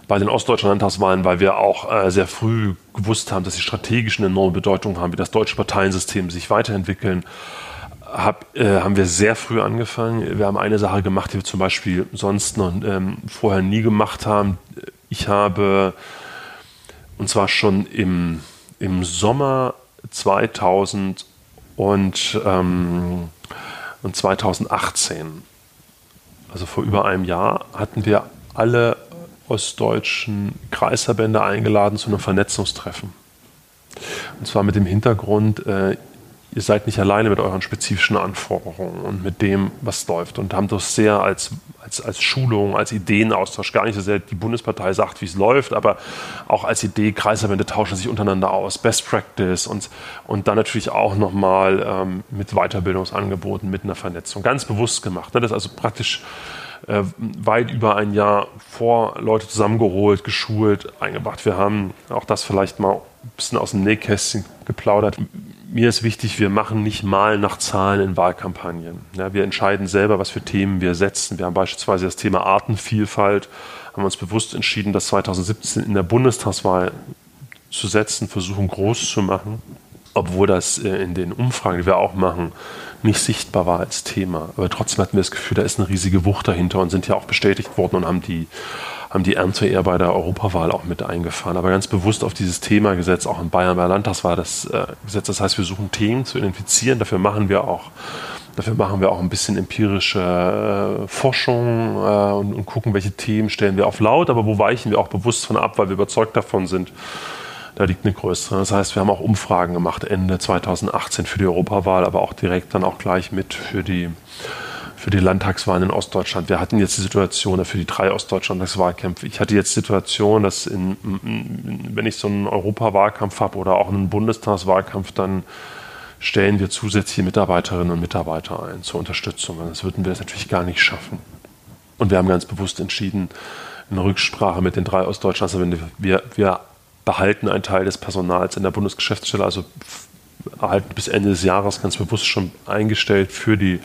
bei den ostdeutschen Landtagswahlen, weil wir auch äh, sehr früh gewusst haben, dass sie strategisch eine enorme Bedeutung haben, wie das deutsche Parteiensystem sich weiterentwickeln. Hab, äh, haben wir sehr früh angefangen. Wir haben eine Sache gemacht, die wir zum Beispiel sonst noch ähm, vorher nie gemacht haben. Ich habe, und zwar schon im, im Sommer 2000 und, ähm, und 2018, also vor über einem Jahr, hatten wir alle ostdeutschen Kreisverbände eingeladen zu einem Vernetzungstreffen. Und zwar mit dem Hintergrund, äh, ihr seid nicht alleine mit euren spezifischen Anforderungen und mit dem, was läuft. Und haben das sehr als, als, als Schulung, als Ideenaustausch, gar nicht so sehr die Bundespartei sagt, wie es läuft, aber auch als Idee, Kreisverbände tauschen sich untereinander aus, Best Practice und, und dann natürlich auch nochmal ähm, mit Weiterbildungsangeboten, mit einer Vernetzung. Ganz bewusst gemacht. Ne? Das ist also praktisch äh, weit über ein Jahr vor Leute zusammengeholt, geschult, eingebracht. Wir haben auch das vielleicht mal ein bisschen aus dem Nähkästchen geplaudert. Mir ist wichtig, wir machen nicht mal nach Zahlen in Wahlkampagnen. Ja, wir entscheiden selber, was für Themen wir setzen. Wir haben beispielsweise das Thema Artenvielfalt, haben uns bewusst entschieden, das 2017 in der Bundestagswahl zu setzen, versuchen groß zu machen, obwohl das äh, in den Umfragen, die wir auch machen, nicht sichtbar war als Thema. Aber trotzdem hatten wir das Gefühl, da ist eine riesige Wucht dahinter und sind ja auch bestätigt worden und haben die, haben die Ernte eher bei der Europawahl auch mit eingefahren. Aber ganz bewusst auf dieses Thema gesetzt, auch in Bayern bei der Landtagswahl das äh, Gesetz. Das heißt, wir suchen Themen zu identifizieren. Dafür machen wir auch Dafür machen wir auch ein bisschen empirische äh, Forschung und, gucken, welche Themen stellen wir auf laut, aber wo weichen wir auch bewusst von ab, weil wir überzeugt davon sind, da liegt eine größere. Das heißt, wir haben auch Umfragen gemacht Ende 2018 für die Europawahl, aber auch direkt dann auch gleich mit für die, für die Landtagswahlen in Ostdeutschland. Wir hatten jetzt die Situation für die drei Ostdeutschland-Wahlkämpfe. Ich hatte jetzt die Situation, dass in, wenn ich so einen Europawahlkampf habe oder auch einen Bundestagswahlkampf, dann stellen wir zusätzliche Mitarbeiterinnen und Mitarbeiter ein zur Unterstützung. Das würden wir natürlich gar nicht schaffen. Und wir haben ganz bewusst entschieden, in Rücksprache mit den drei Ostdeutschlands, also wir, wir behalten einen Teil des Personals in der Bundesgeschäftsstelle, also erhalten bis Ende des Jahres ganz bewusst schon eingestellt für die,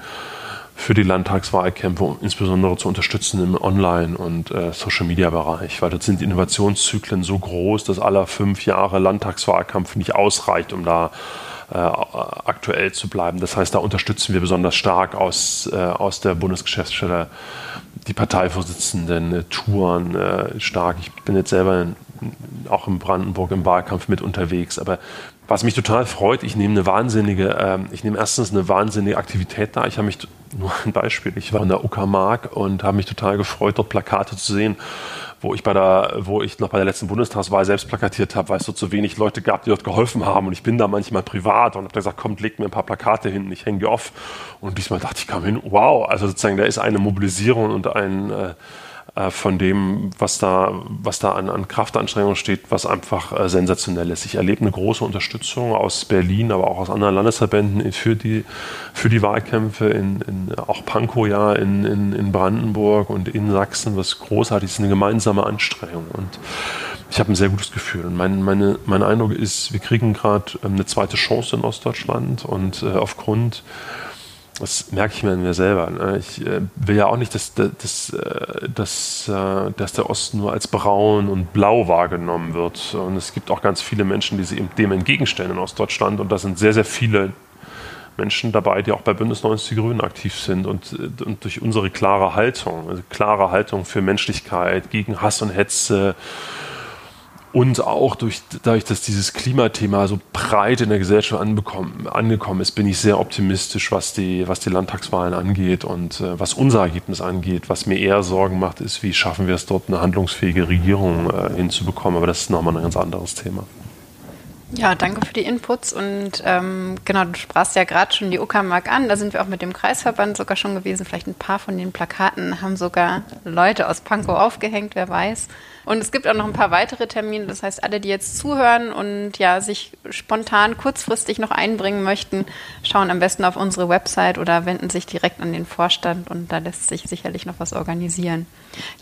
für die Landtagswahlkämpfe, insbesondere zu unterstützen im Online- und äh, Social-Media-Bereich, weil dort sind die Innovationszyklen so groß, dass alle fünf Jahre Landtagswahlkampf nicht ausreicht, um da äh, aktuell zu bleiben. Das heißt, da unterstützen wir besonders stark aus, äh, aus der Bundesgeschäftsstelle die Parteivorsitzenden, äh, Touren äh, stark. Ich bin jetzt selber auch in Brandenburg im Wahlkampf mit unterwegs. Aber was mich total freut, ich nehme eine wahnsinnige, äh, ich nehme erstens eine wahnsinnige Aktivität da. Ich habe mich, nur ein Beispiel, ich war in der Uckermark und habe mich total gefreut, dort Plakate zu sehen, wo ich bei der, wo ich noch bei der letzten Bundestagswahl selbst plakatiert habe, weil es so zu wenig Leute gab, die dort geholfen haben. Und ich bin da manchmal privat und habe gesagt, kommt, legt mir ein paar Plakate hin, ich hänge die auf. Und diesmal dachte ich, kam hin, wow, also sozusagen, da ist eine Mobilisierung und ein, äh, von dem, was da, was da an, an Kraftanstrengungen steht, was einfach äh, sensationell ist. Ich erlebe eine große Unterstützung aus Berlin, aber auch aus anderen Landesverbänden für die, für die Wahlkämpfe, in, in auch Pankow ja, in, in, in Brandenburg und in Sachsen, was großartig ist, eine gemeinsame Anstrengung. Und ich habe ein sehr gutes Gefühl. Und mein, meine, mein Eindruck ist, wir kriegen gerade ähm, eine zweite Chance in Ostdeutschland und äh, aufgrund das merke ich mir in mir selber. Ne? Ich äh, will ja auch nicht, dass, dass, äh, dass, äh, dass der Osten nur als braun und blau wahrgenommen wird. Und es gibt auch ganz viele Menschen, die sich dem entgegenstellen in Ostdeutschland. Und da sind sehr, sehr viele Menschen dabei, die auch bei Bündnis 90 Die Grünen aktiv sind. Und, und durch unsere klare Haltung, also klare Haltung für Menschlichkeit, gegen Hass und Hetze, und auch durch, dadurch, dass dieses Klimathema so breit in der Gesellschaft angekommen ist, bin ich sehr optimistisch, was die, was die Landtagswahlen angeht und äh, was unser Ergebnis angeht. Was mir eher Sorgen macht, ist, wie schaffen wir es dort, eine handlungsfähige Regierung äh, hinzubekommen. Aber das ist nochmal ein ganz anderes Thema. Ja, danke für die Inputs und ähm, genau, du sprachst ja gerade schon die Uckermark an, da sind wir auch mit dem Kreisverband sogar schon gewesen. Vielleicht ein paar von den Plakaten haben sogar Leute aus Pankow aufgehängt, wer weiß. Und es gibt auch noch ein paar weitere Termine. Das heißt, alle, die jetzt zuhören und ja sich spontan kurzfristig noch einbringen möchten, schauen am besten auf unsere Website oder wenden sich direkt an den Vorstand und da lässt sich sicherlich noch was organisieren.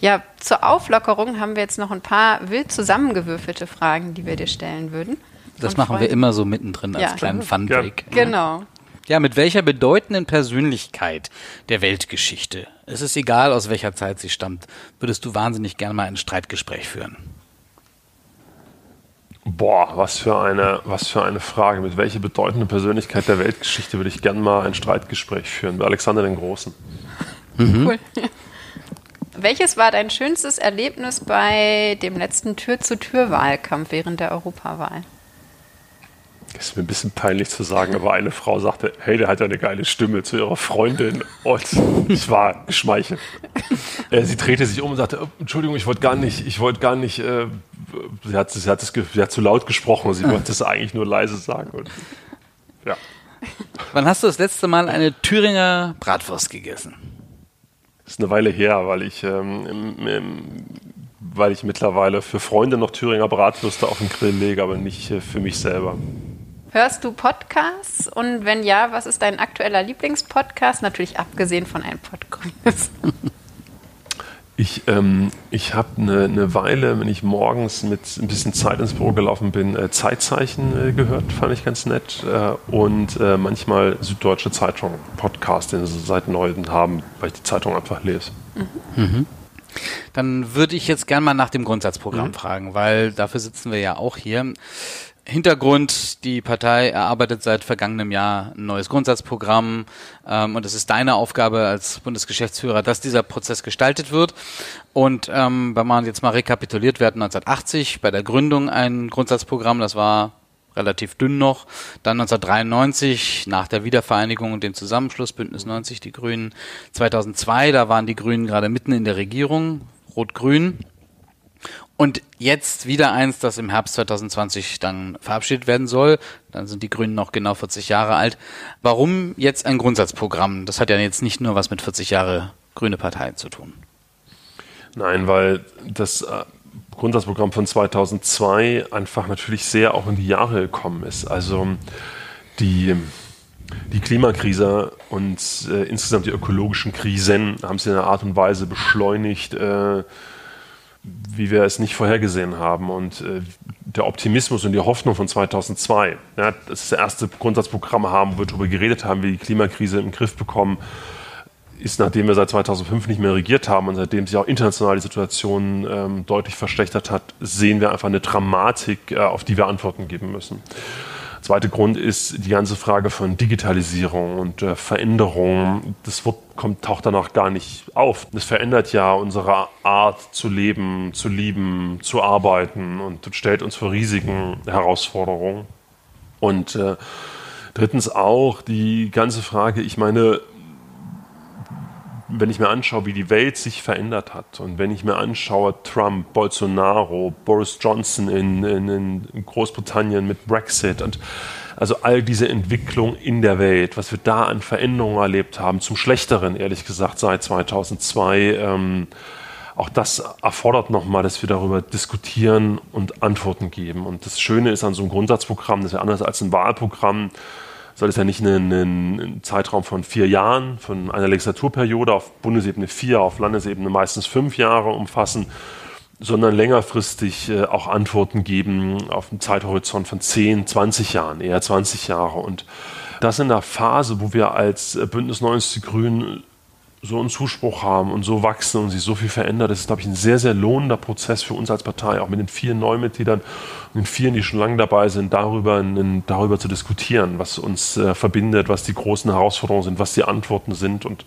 Ja, zur Auflockerung haben wir jetzt noch ein paar wild zusammengewürfelte Fragen, die wir dir stellen würden. Das machen wir immer so mittendrin als ja. kleinen Fun-Break. Ja. Genau. Ja, mit welcher bedeutenden Persönlichkeit der Weltgeschichte, es ist egal, aus welcher Zeit sie stammt, würdest du wahnsinnig gerne mal ein Streitgespräch führen? Boah, was für eine, was für eine Frage. Mit welcher bedeutenden Persönlichkeit der Weltgeschichte würde ich gerne mal ein Streitgespräch führen? Bei Alexander den Großen. Mhm. Cool. [laughs] Welches war dein schönstes Erlebnis bei dem letzten Tür-zu-Tür-Wahlkampf während der Europawahl? Ist mir ein bisschen peinlich zu sagen, aber eine Frau sagte, hey, der hat ja eine geile Stimme zu ihrer Freundin und ich war geschmeichelt. Äh, sie drehte sich um und sagte, oh, Entschuldigung, ich wollte gar nicht, ich wollte gar nicht, äh, sie, hat, sie, hat das, sie hat zu laut gesprochen, sie wollte es eigentlich nur leise sagen. Und, ja. Wann hast du das letzte Mal eine Thüringer Bratwurst gegessen? Das ist eine Weile her, weil ich ähm, im, im, weil ich mittlerweile für Freunde noch Thüringer Bratwürste auf den Grill lege, aber nicht äh, für mich selber. Hörst du Podcasts? Und wenn ja, was ist dein aktueller Lieblingspodcast? Natürlich abgesehen von einem Podgrünes. [laughs] Ich, ähm, ich habe eine, eine Weile, wenn ich morgens mit ein bisschen Zeit ins Büro gelaufen bin, äh, Zeitzeichen äh, gehört, fand ich ganz nett. Äh, und äh, manchmal Süddeutsche Zeitung, Podcast, den sie seit Neuem haben, weil ich die Zeitung einfach lese. Mhm. Mhm. Dann würde ich jetzt gerne mal nach dem Grundsatzprogramm mhm. fragen, weil dafür sitzen wir ja auch hier. Hintergrund, die Partei erarbeitet seit vergangenem Jahr ein neues Grundsatzprogramm ähm, und es ist deine Aufgabe als Bundesgeschäftsführer, dass dieser Prozess gestaltet wird. Und ähm, wenn man jetzt mal rekapituliert, wir hatten 1980 bei der Gründung ein Grundsatzprogramm, das war relativ dünn noch. Dann 1993 nach der Wiedervereinigung und dem Zusammenschluss Bündnis 90 die Grünen. 2002, da waren die Grünen gerade mitten in der Regierung, Rot-Grün. Und jetzt wieder eins, das im Herbst 2020 dann verabschiedet werden soll. Dann sind die Grünen noch genau 40 Jahre alt. Warum jetzt ein Grundsatzprogramm? Das hat ja jetzt nicht nur was mit 40 Jahre Grüne Partei zu tun. Nein, weil das äh, Grundsatzprogramm von 2002 einfach natürlich sehr auch in die Jahre gekommen ist. Also die, die Klimakrise und äh, insgesamt die ökologischen Krisen haben es in einer Art und Weise beschleunigt, äh, wie wir es nicht vorhergesehen haben. Und äh, der Optimismus und die Hoffnung von 2002, ja, das ist das erste Grundsatzprogramm haben, wo wir darüber geredet haben, wie wir die Klimakrise im Griff bekommen, ist, nachdem wir seit 2005 nicht mehr regiert haben und seitdem sich auch international die Situation ähm, deutlich verschlechtert hat, sehen wir einfach eine Dramatik, äh, auf die wir Antworten geben müssen. Zweiter Grund ist die ganze Frage von Digitalisierung und äh, Veränderung. Das Wort kommt, taucht danach gar nicht auf. Das verändert ja unsere Art zu leben, zu lieben, zu arbeiten und stellt uns vor riesigen Herausforderungen. Und äh, drittens auch die ganze Frage, ich meine, wenn ich mir anschaue, wie die Welt sich verändert hat und wenn ich mir anschaue, Trump, Bolsonaro, Boris Johnson in, in, in Großbritannien mit Brexit und also all diese Entwicklung in der Welt, was wir da an Veränderungen erlebt haben, zum Schlechteren, ehrlich gesagt, seit 2002, ähm, auch das erfordert nochmal, dass wir darüber diskutieren und Antworten geben. Und das Schöne ist an so einem Grundsatzprogramm, das ist ja anders als ein Wahlprogramm, soll es ja nicht einen, Zeitraum von vier Jahren, von einer Legislaturperiode auf Bundesebene vier, auf Landesebene meistens fünf Jahre umfassen, sondern längerfristig äh, auch Antworten geben auf einem Zeithorizont von 10, 20 Jahren, eher 20 Jahre. Und das in der Phase, wo wir als äh, Bündnis 90 Grünen so einen Zuspruch haben und so wachsen und sich so viel verändert, das ist, glaube ich, ein sehr, sehr lohnender Prozess für uns als Partei, auch mit den vielen Neumitgliedern und den vielen, die schon lange dabei sind, darüber, in, darüber zu diskutieren, was uns äh, verbindet, was die großen Herausforderungen sind, was die Antworten sind. Und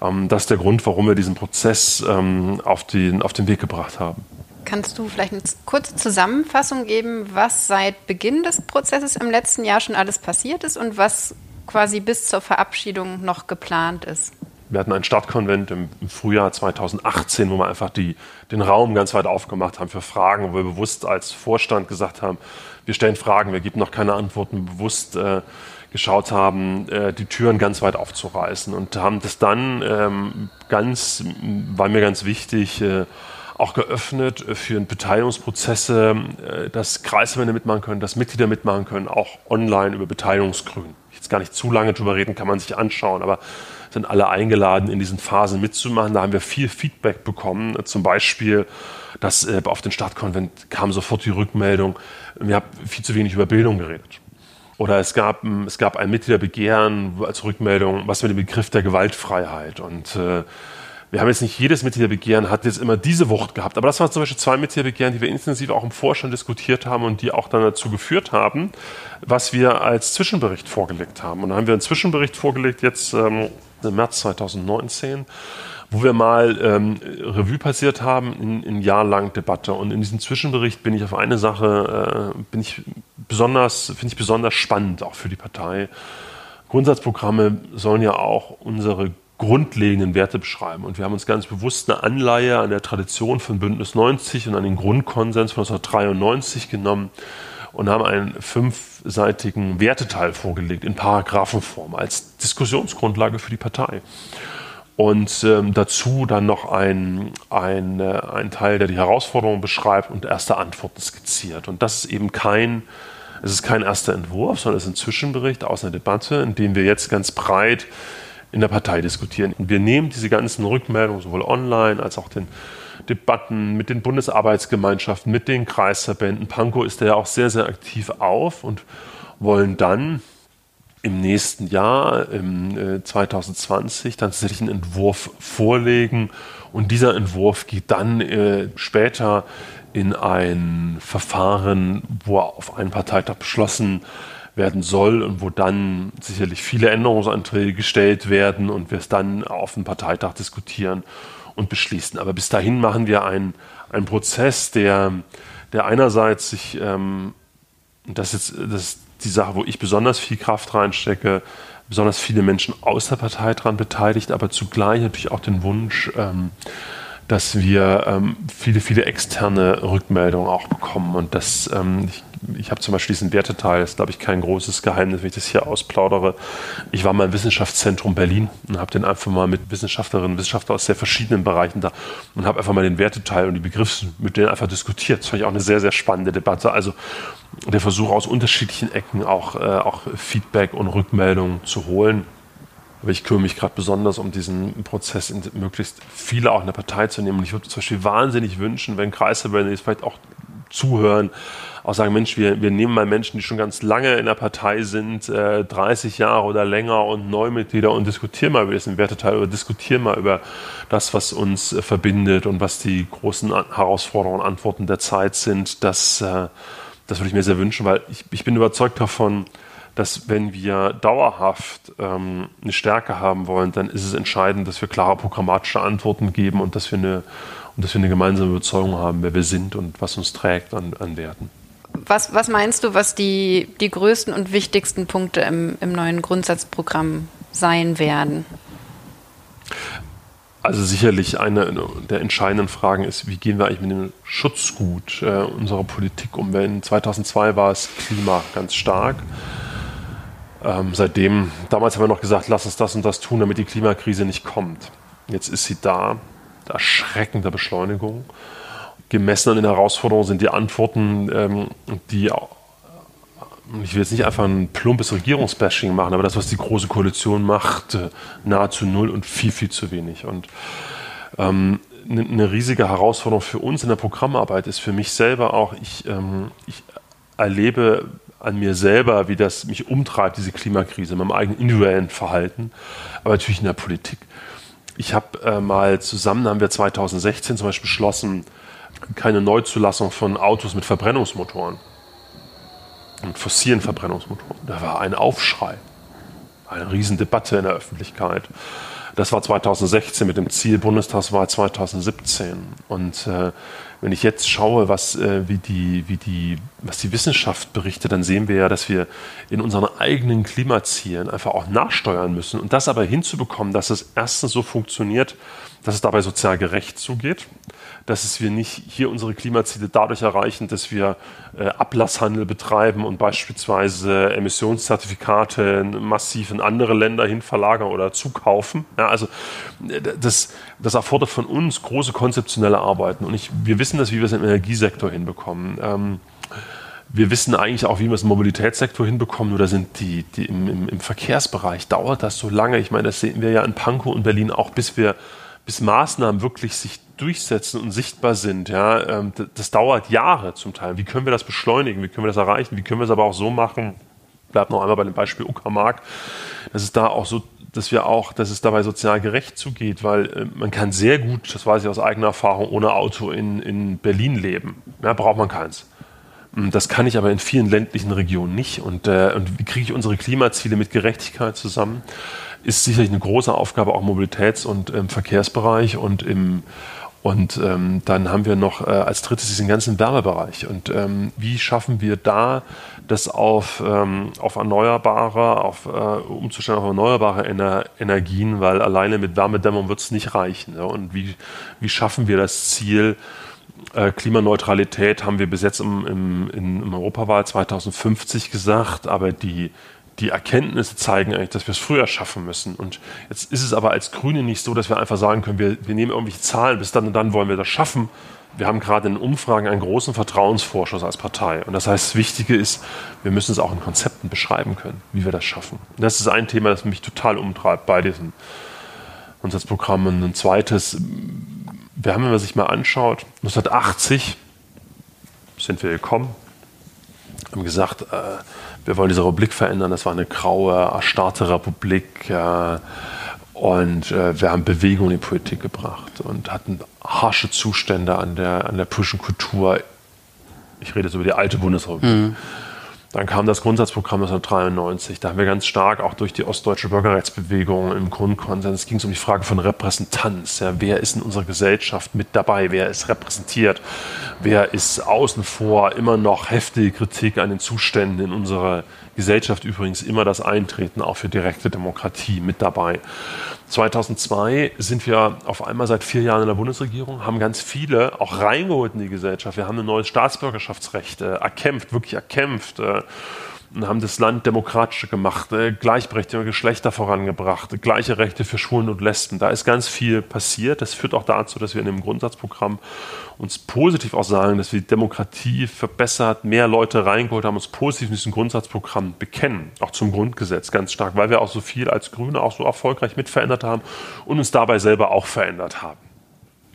ähm, das ist der Grund, warum wir diesen Prozess ähm, auf, den, auf den Weg gebracht haben. Kannst du vielleicht eine kurze Zusammenfassung geben, was seit Beginn des Prozesses im letzten Jahr schon alles passiert ist und was quasi bis zur Verabschiedung noch geplant ist? Wir hatten einen Stadtkonvent im, Frühjahr 2018, wo wir einfach die, den Raum ganz weit aufgemacht haben für Fragen, wo wir bewusst als Vorstand gesagt haben, wir stellen Fragen, wir geben noch keine Antworten, bewusst äh, geschaut haben, äh, die Türen ganz weit aufzureißen und haben das dann ähm, ganz, war mir ganz wichtig, äh, auch geöffnet für Beteiligungsprozesse, äh, dass Kreisverbände mitmachen können, dass Mitglieder mitmachen können, auch online über Beteiligungsgrün. Jetzt gar nicht zu lange drüber reden, kann man sich anschauen, aber sind alle eingeladen, in diesen Phasen mitzumachen. Da haben wir viel Feedback bekommen. Zum Beispiel, dass äh, auf den Stadtkonvent kam sofort die Rückmeldung, wir haben viel zu wenig über Bildung geredet. Oder es gab, es gab ein Mitgliederbegehren als Rückmeldung, was mit dem Begriff der Gewaltfreiheit. Und äh, wir haben jetzt nicht jedes Mitgliederbegehren hat jetzt immer diese Wucht gehabt, aber das waren zum Beispiel zwei Mitgliederbegehren, die wir intensiv auch im Vorstand diskutiert haben und die auch dann dazu geführt haben, was wir als Zwischenbericht vorgelegt haben. Und dann haben wir einen Zwischenbericht vorgelegt jetzt ähm, März 2019, wo wir mal ähm, Revue passiert haben in, in jahrelang Debatte. Und in diesem Zwischenbericht bin ich auf eine Sache, äh, bin ich besonders, finde ich besonders spannend, auch für die Partei. Grundsatzprogramme sollen ja auch unsere grundlegenden Werte beschreiben. Und wir haben uns ganz bewusst eine Anleihe an der Tradition von Bündnis 90 und an den Grundkonsens von 1993 genommen und haben einen fünfseitigen Werteteil vorgelegt in Paragraphenform als Diskussionsgrundlage für die Partei. Und ähm, dazu dann noch ein, ein, äh, ein Teil, der die Herausforderungen beschreibt und erste Antworten skizziert. Und das ist eben kein, es ist kein erster Entwurf, sondern es ist ein Zwischenbericht aus einer Debatte, in dem wir jetzt ganz breit in der Partei diskutieren. Und wir nehmen diese ganzen Rückmeldungen sowohl online als auch den Debatten mit den Bundesarbeitsgemeinschaften, mit den Kreisverbänden. Pankow ist da ja auch sehr, sehr aktiv auf und wollen dann im nächsten Jahr, im 2020, äh, dann tatsächlich einen Entwurf vorlegen. Und dieser Entwurf geht dann äh, später in ein Verfahren, wo auf einen Parteitag beschlossen werden soll und wo dann sicherlich viele Änderungsanträge gestellt werden und wir es dann auf dem Parteitag diskutieren und beschließen. Aber bis dahin machen wir einen, einen Prozess, der, der einerseits sich, ähm, das, ist, das ist die Sache, wo ich besonders viel Kraft reinstecke, besonders viele Menschen aus der Partei daran beteiligt, aber zugleich natürlich auch den Wunsch, ähm, dass wir ähm, viele, viele externe Rückmeldungen auch bekommen. Und das, ähm, ich ich habe zum Beispiel diesen Werteteil, ist glaube ich kein großes Geheimnis, wenn ich das hier ausplaudere. Ich war mal im Wissenschaftszentrum Berlin und habe den einfach mal mit Wissenschaftlerinnen und Wissenschaftlern aus sehr verschiedenen Bereichen da und habe einfach mal den Werteteil und die Begriffe mit denen einfach diskutiert. Das fand ich auch eine sehr, sehr spannende Debatte. Also der Versuch aus unterschiedlichen Ecken auch, äh, auch Feedback und Rückmeldungen zu holen. Aber ich kümmere mich gerade besonders um diesen Prozess, möglichst viele auch in der Partei zu nehmen. Und ich würde zum Beispiel wahnsinnig wünschen, wenn Kreisverbände jetzt vielleicht auch zuhören, auch sagen, Mensch, wir, wir nehmen mal Menschen, die schon ganz lange in der Partei sind, äh, 30 Jahre oder länger und Neumitglieder und diskutieren mal über diesen Werteteil oder diskutieren mal über das, was uns äh, verbindet und was die großen Herausforderungen und Antworten der Zeit sind. Das, äh, das würde ich mir sehr wünschen, weil ich, ich bin überzeugt davon, dass wenn wir dauerhaft ähm, eine Stärke haben wollen, dann ist es entscheidend, dass wir klare programmatische Antworten geben und dass wir eine, und dass wir eine gemeinsame Überzeugung haben, wer wir sind und was uns trägt an, an Werten. Was, was meinst du, was die, die größten und wichtigsten Punkte im, im neuen Grundsatzprogramm sein werden? Also sicherlich eine der entscheidenden Fragen ist, wie gehen wir eigentlich mit dem Schutzgut äh, unserer Politik um? Wenn 2002 war es Klima ganz stark. Ähm, seitdem, damals haben wir noch gesagt, lass uns das und das tun, damit die Klimakrise nicht kommt. Jetzt ist sie da erschreckender Beschleunigung. Gemessen an den Herausforderungen sind die Antworten, ähm, die ich will jetzt nicht einfach ein plumpes Regierungsbashing machen, aber das, was die Große Koalition macht, äh, nahezu null und viel, viel zu wenig. Und ähm, eine, eine riesige Herausforderung für uns in der Programmarbeit ist für mich selber auch, ich, ähm, ich erlebe an mir selber, wie das mich umtreibt, diese Klimakrise, in meinem eigenen individuellen Verhalten, aber natürlich in der Politik. Ich habe äh, mal zusammen, haben wir 2016 zum Beispiel beschlossen, keine Neuzulassung von Autos mit Verbrennungsmotoren und fossilen Verbrennungsmotoren. Da war ein Aufschrei, eine Riesendebatte in der Öffentlichkeit. Das war 2016 mit dem Ziel Bundestagswahl 2017. Und äh, wenn ich jetzt schaue, was, äh, wie die, wie die, was die Wissenschaft berichtet, dann sehen wir ja, dass wir in unseren eigenen Klimazielen einfach auch nachsteuern müssen. Und das aber hinzubekommen, dass es erstens so funktioniert, dass es dabei sozial gerecht zugeht dass es wir nicht hier unsere Klimaziele dadurch erreichen, dass wir äh, Ablasshandel betreiben und beispielsweise Emissionszertifikate massiv in andere Länder hin verlagern oder zukaufen. Ja, also äh, das, das erfordert von uns große konzeptionelle Arbeiten und ich, wir wissen das, wie wir es im Energiesektor hinbekommen. Ähm, wir wissen eigentlich auch, wie wir es im Mobilitätssektor hinbekommen, nur da sind die, die im, im, im, Verkehrsbereich dauert das so lange. Ich meine, das sehen wir ja in Pankow und Berlin auch, bis wir, bis Maßnahmen wirklich sich durchsetzen und sichtbar sind, ja, ähm, das, das dauert Jahre zum Teil. Wie können wir das beschleunigen? Wie können wir das erreichen? Wie können wir es aber auch so machen? Bleibt noch einmal bei dem Beispiel Uckermark, dass es da auch so, dass wir auch, dass es dabei sozial gerecht zugeht, weil äh, man kann sehr gut, das weiß ich aus eigener Erfahrung, ohne Auto in, in Berlin leben. Ja, braucht man keins. Hm, das kann ich aber in vielen ländlichen Regionen nicht. Und, äh, und wie kriege ich unsere Klimaziele mit Gerechtigkeit zusammen? Ist sicherlich eine große Aufgabe auch im Mobilitäts- und im Verkehrsbereich und im und ähm, dann haben wir noch äh, als drittes diesen ganzen Wärmebereich. Und ähm, wie schaffen wir da, das auf, ähm, auf erneuerbare, auf, äh, umzustellen auf erneuerbare Ener Energien, weil alleine mit Wärmedämmung wird es nicht reichen. Ja? Und wie, wie schaffen wir das Ziel, äh, Klimaneutralität haben wir bis jetzt im, im, im Europawahl 2050 gesagt, aber die die Erkenntnisse zeigen eigentlich, dass wir es früher schaffen müssen. Und jetzt ist es aber als Grüne nicht so, dass wir einfach sagen können, wir, wir nehmen irgendwelche Zahlen, bis dann und dann wollen wir das schaffen. Wir haben gerade in Umfragen einen großen Vertrauensvorschuss als Partei. Und das heißt, das Wichtige ist, wir müssen es auch in Konzepten beschreiben können, wie wir das schaffen. Und das ist ein Thema, das mich total umtreibt bei diesen Grundsatzprogrammen. ein zweites, wir haben, wenn man sich mal anschaut, 1980 sind wir gekommen, haben gesagt, äh, wir wollen diese Republik verändern. Das war eine graue, erstarrte Republik. Äh, und äh, wir haben Bewegung in die Politik gebracht und hatten harsche Zustände an der, an der politischen Kultur. Ich rede jetzt über die alte Bundesrepublik. Mhm. Dann kam das Grundsatzprogramm 1993. Da haben wir ganz stark auch durch die ostdeutsche Bürgerrechtsbewegung im Grundkonsens ging es um die Frage von Repräsentanz. Ja, wer ist in unserer Gesellschaft mit dabei? Wer ist repräsentiert? Wer ist außen vor? Immer noch heftige Kritik an den Zuständen in unserer Gesellschaft übrigens immer das Eintreten auch für direkte Demokratie mit dabei. 2002 sind wir auf einmal seit vier Jahren in der Bundesregierung, haben ganz viele auch reingeholt in die Gesellschaft. Wir haben ein neues Staatsbürgerschaftsrecht äh, erkämpft, wirklich erkämpft. Äh, und haben das Land demokratischer gemacht, äh, Gleichberechtigung Geschlechter vorangebracht, gleiche Rechte für Schwulen und Lesben. Da ist ganz viel passiert. Das führt auch dazu, dass wir in dem Grundsatzprogramm uns positiv auch sagen, dass wir die Demokratie verbessert, mehr Leute reingeholt haben, uns positiv in diesem Grundsatzprogramm bekennen, auch zum Grundgesetz ganz stark, weil wir auch so viel als Grüne auch so erfolgreich mitverändert haben und uns dabei selber auch verändert haben.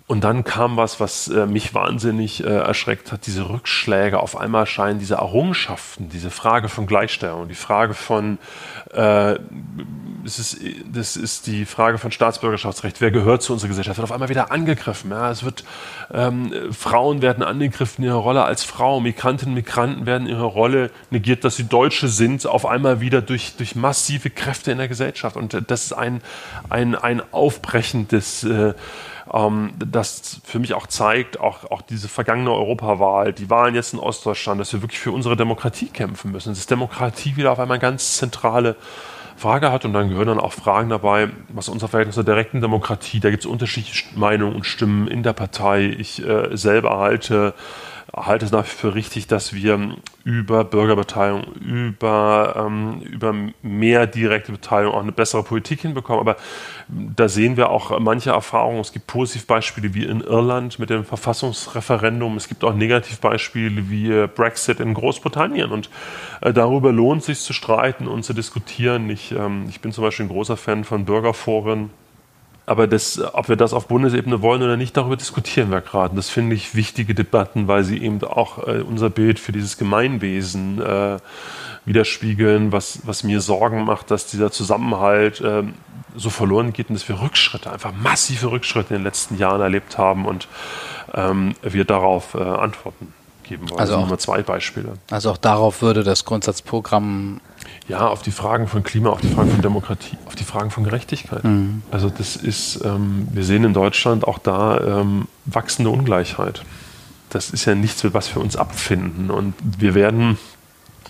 Und dann kam was, was äh, mich wahnsinnig äh, erschreckt hat, diese Rückschläge. Auf einmal scheinen diese Errungenschaften, diese Frage von Gleichstellung, die Frage von, äh, das, ist, das ist die Frage von Staatsbürgerschaftsrecht, wer gehört zu unserer Gesellschaft, wird auf einmal wieder angegriffen. Ja, es wird, ähm, Frauen werden angegriffen in ihrer Rolle als Frau, Migrantinnen, Migranten werden in ihrer Rolle negiert, dass sie Deutsche sind, auf einmal wieder durch, durch massive Kräfte in der Gesellschaft. Und das ist ein, ein, ein Aufbrechen des, äh, ähm, das für mich auch zeigt, auch, auch diese vergangene Europawahl, die Wahlen jetzt in Ostdeutschland, dass wir wirklich für unsere Demokratie kämpfen müssen. Dass Demokratie wieder auf einmal eine ganz zentrale Frage hat und dann gehören dann auch Fragen dabei, was unser Verhältnis zur direkten Demokratie, da gibt es unterschiedliche Meinungen und Stimmen in der Partei. Ich äh, selber halte halte es nach wie vor richtig, dass wir über Bürgerbeteiligung, über, ähm, über mehr direkte Beteiligung auch eine bessere Politik hinbekommen. Aber da sehen wir auch manche Erfahrungen. Es gibt Positivbeispiele wie in Irland mit dem Verfassungsreferendum. Es gibt auch Negativbeispiele wie Brexit in Großbritannien. Und äh, darüber lohnt es sich zu streiten und zu diskutieren. Ich, ähm, ich bin zum Beispiel ein großer Fan von Bürgerforen aber das, ob wir das auf Bundesebene wollen oder nicht, darüber diskutieren wir gerade. Das finde ich wichtige Debatten, weil sie eben auch äh, unser Bild für dieses Gemeinwesen äh, widerspiegeln, was, was mir Sorgen macht, dass dieser Zusammenhalt äh, so verloren geht und dass wir Rückschritte, einfach massive Rückschritte in den letzten Jahren erlebt haben und ähm, wir darauf äh, antworten geben wollen. Also, also auch, nur zwei Beispiele. Also auch darauf würde das Grundsatzprogramm ja, auf die Fragen von Klima, auf die Fragen von Demokratie, auf die Fragen von Gerechtigkeit. Mhm. Also das ist, ähm, wir sehen in Deutschland auch da ähm, wachsende Ungleichheit. Das ist ja nichts, was wir uns abfinden. Und wir werden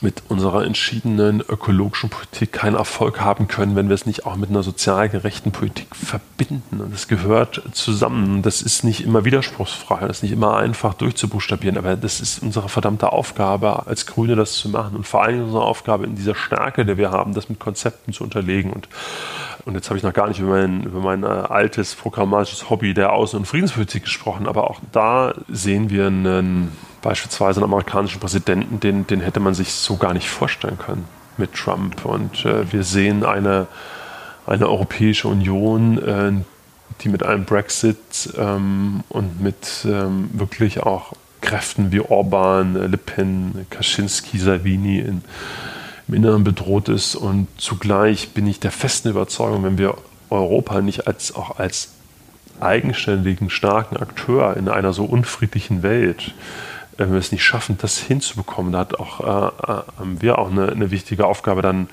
mit unserer entschiedenen ökologischen Politik keinen Erfolg haben können, wenn wir es nicht auch mit einer sozial gerechten Politik verbinden. Und es gehört zusammen. Das ist nicht immer widerspruchsfrei, das ist nicht immer einfach durchzubuchstabieren, aber das ist unsere verdammte Aufgabe als Grüne, das zu machen. Und vor allem unsere Aufgabe in dieser Stärke, die wir haben, das mit Konzepten zu unterlegen. Und, und jetzt habe ich noch gar nicht über mein, über mein äh, altes programmatisches Hobby der Außen- und Friedenspolitik gesprochen, aber auch da sehen wir einen beispielsweise einen amerikanischen Präsidenten, den, den hätte man sich so gar nicht vorstellen können mit Trump. Und äh, wir sehen eine, eine Europäische Union, äh, die mit einem Brexit ähm, und mit ähm, wirklich auch Kräften wie Orban, äh, Le Pen, Kaczynski, Salvini in, im Inneren bedroht ist. Und zugleich bin ich der festen Überzeugung, wenn wir Europa nicht als, auch als eigenständigen, starken Akteur in einer so unfriedlichen Welt wenn wir es nicht schaffen, das hinzubekommen, da hat auch, äh, äh, haben wir auch eine, eine, wichtige Aufgabe, dann,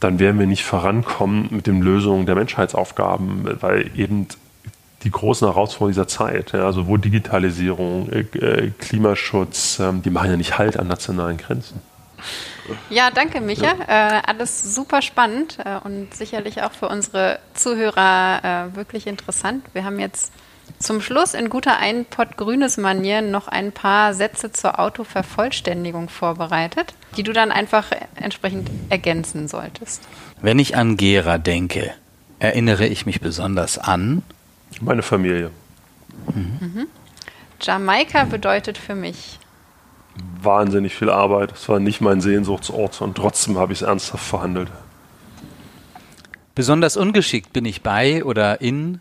dann werden wir nicht vorankommen mit den Lösungen der Menschheitsaufgaben, weil eben die großen Herausforderungen dieser Zeit, ja, sowohl Digitalisierung, äh, äh Klimaschutz, äh, die machen ja nicht Halt an nationalen Grenzen. Ja, danke, Micha. Ja. Äh, alles super spannend äh, und sicherlich auch für unsere Zuhörer wirklich interessant. Wir haben jetzt zum Schluss in guter Einpott grünes Manier noch ein paar Sätze zur Autovervollständigung vorbereitet, die du dann einfach entsprechend ergänzen solltest. Wenn ich an Gera denke, erinnere ich mich besonders an meine Familie. Mhm. Mhm. Jamaika bedeutet für mich wahnsinnig viel Arbeit. Es war nicht mein Sehnsuchtsort und trotzdem habe ich es ernsthaft verhandelt. Besonders ungeschickt bin ich bei oder in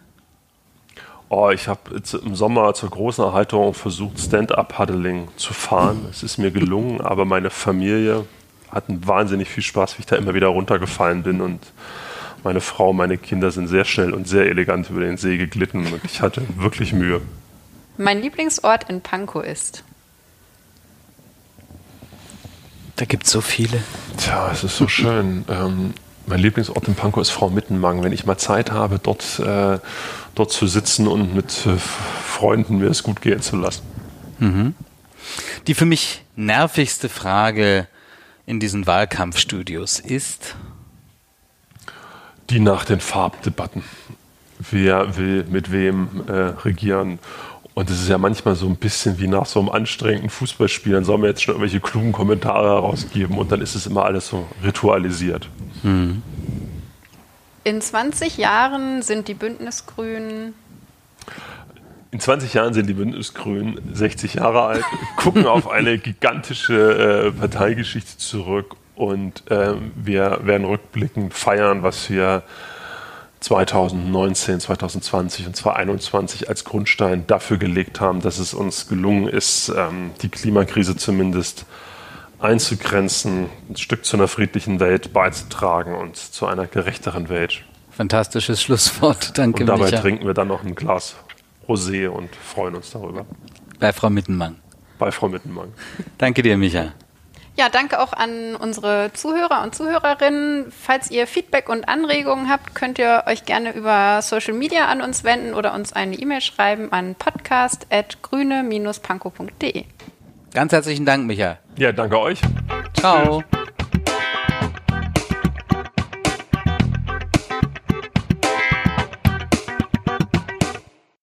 Oh, ich habe im Sommer zur großen Erhaltung versucht, Stand-up-Huddling zu fahren. Es ist mir gelungen, aber meine Familie hatten wahnsinnig viel Spaß, wie ich da immer wieder runtergefallen bin und meine Frau, meine Kinder sind sehr schnell und sehr elegant über den See geglitten und ich hatte wirklich Mühe. Mein Lieblingsort in Pankow ist? Da gibt es so viele. Tja, es ist so schön. Ähm, mein Lieblingsort in Pankow ist Frau Mittenmang. Wenn ich mal Zeit habe, dort, äh, dort zu sitzen und mit äh, Freunden mir es gut gehen zu lassen. Mhm. Die für mich nervigste Frage in diesen Wahlkampfstudios ist? Die nach den Farbdebatten. Wer will mit wem äh, regieren? Und es ist ja manchmal so ein bisschen wie nach so einem anstrengenden Fußballspiel. Dann soll man jetzt schon irgendwelche klugen Kommentare herausgeben und dann ist es immer alles so ritualisiert. Mhm. In 20 Jahren sind die Bündnisgrünen. In 20 Jahren sind die Bündnisgrünen 60 Jahre alt, [laughs] gucken auf eine gigantische äh, Parteigeschichte zurück und äh, wir werden rückblickend feiern, was wir 2019, 2020 und 2021 als Grundstein dafür gelegt haben, dass es uns gelungen ist, ähm, die Klimakrise zumindest einzugrenzen, ein Stück zu einer friedlichen Welt beizutragen und zu einer gerechteren Welt. Fantastisches Schlusswort, danke. Und dabei Micha. trinken wir dann noch ein Glas Rosé und freuen uns darüber. Bei Frau Mittenmann. Bei Frau Mittenmann. [laughs] Danke dir, Micha. Ja, danke auch an unsere Zuhörer und Zuhörerinnen. Falls ihr Feedback und Anregungen habt, könnt ihr euch gerne über Social Media an uns wenden oder uns eine E-Mail schreiben an podcast.grüne-panko.de. Ganz herzlichen Dank, Micha. Ja, danke euch. Ciao.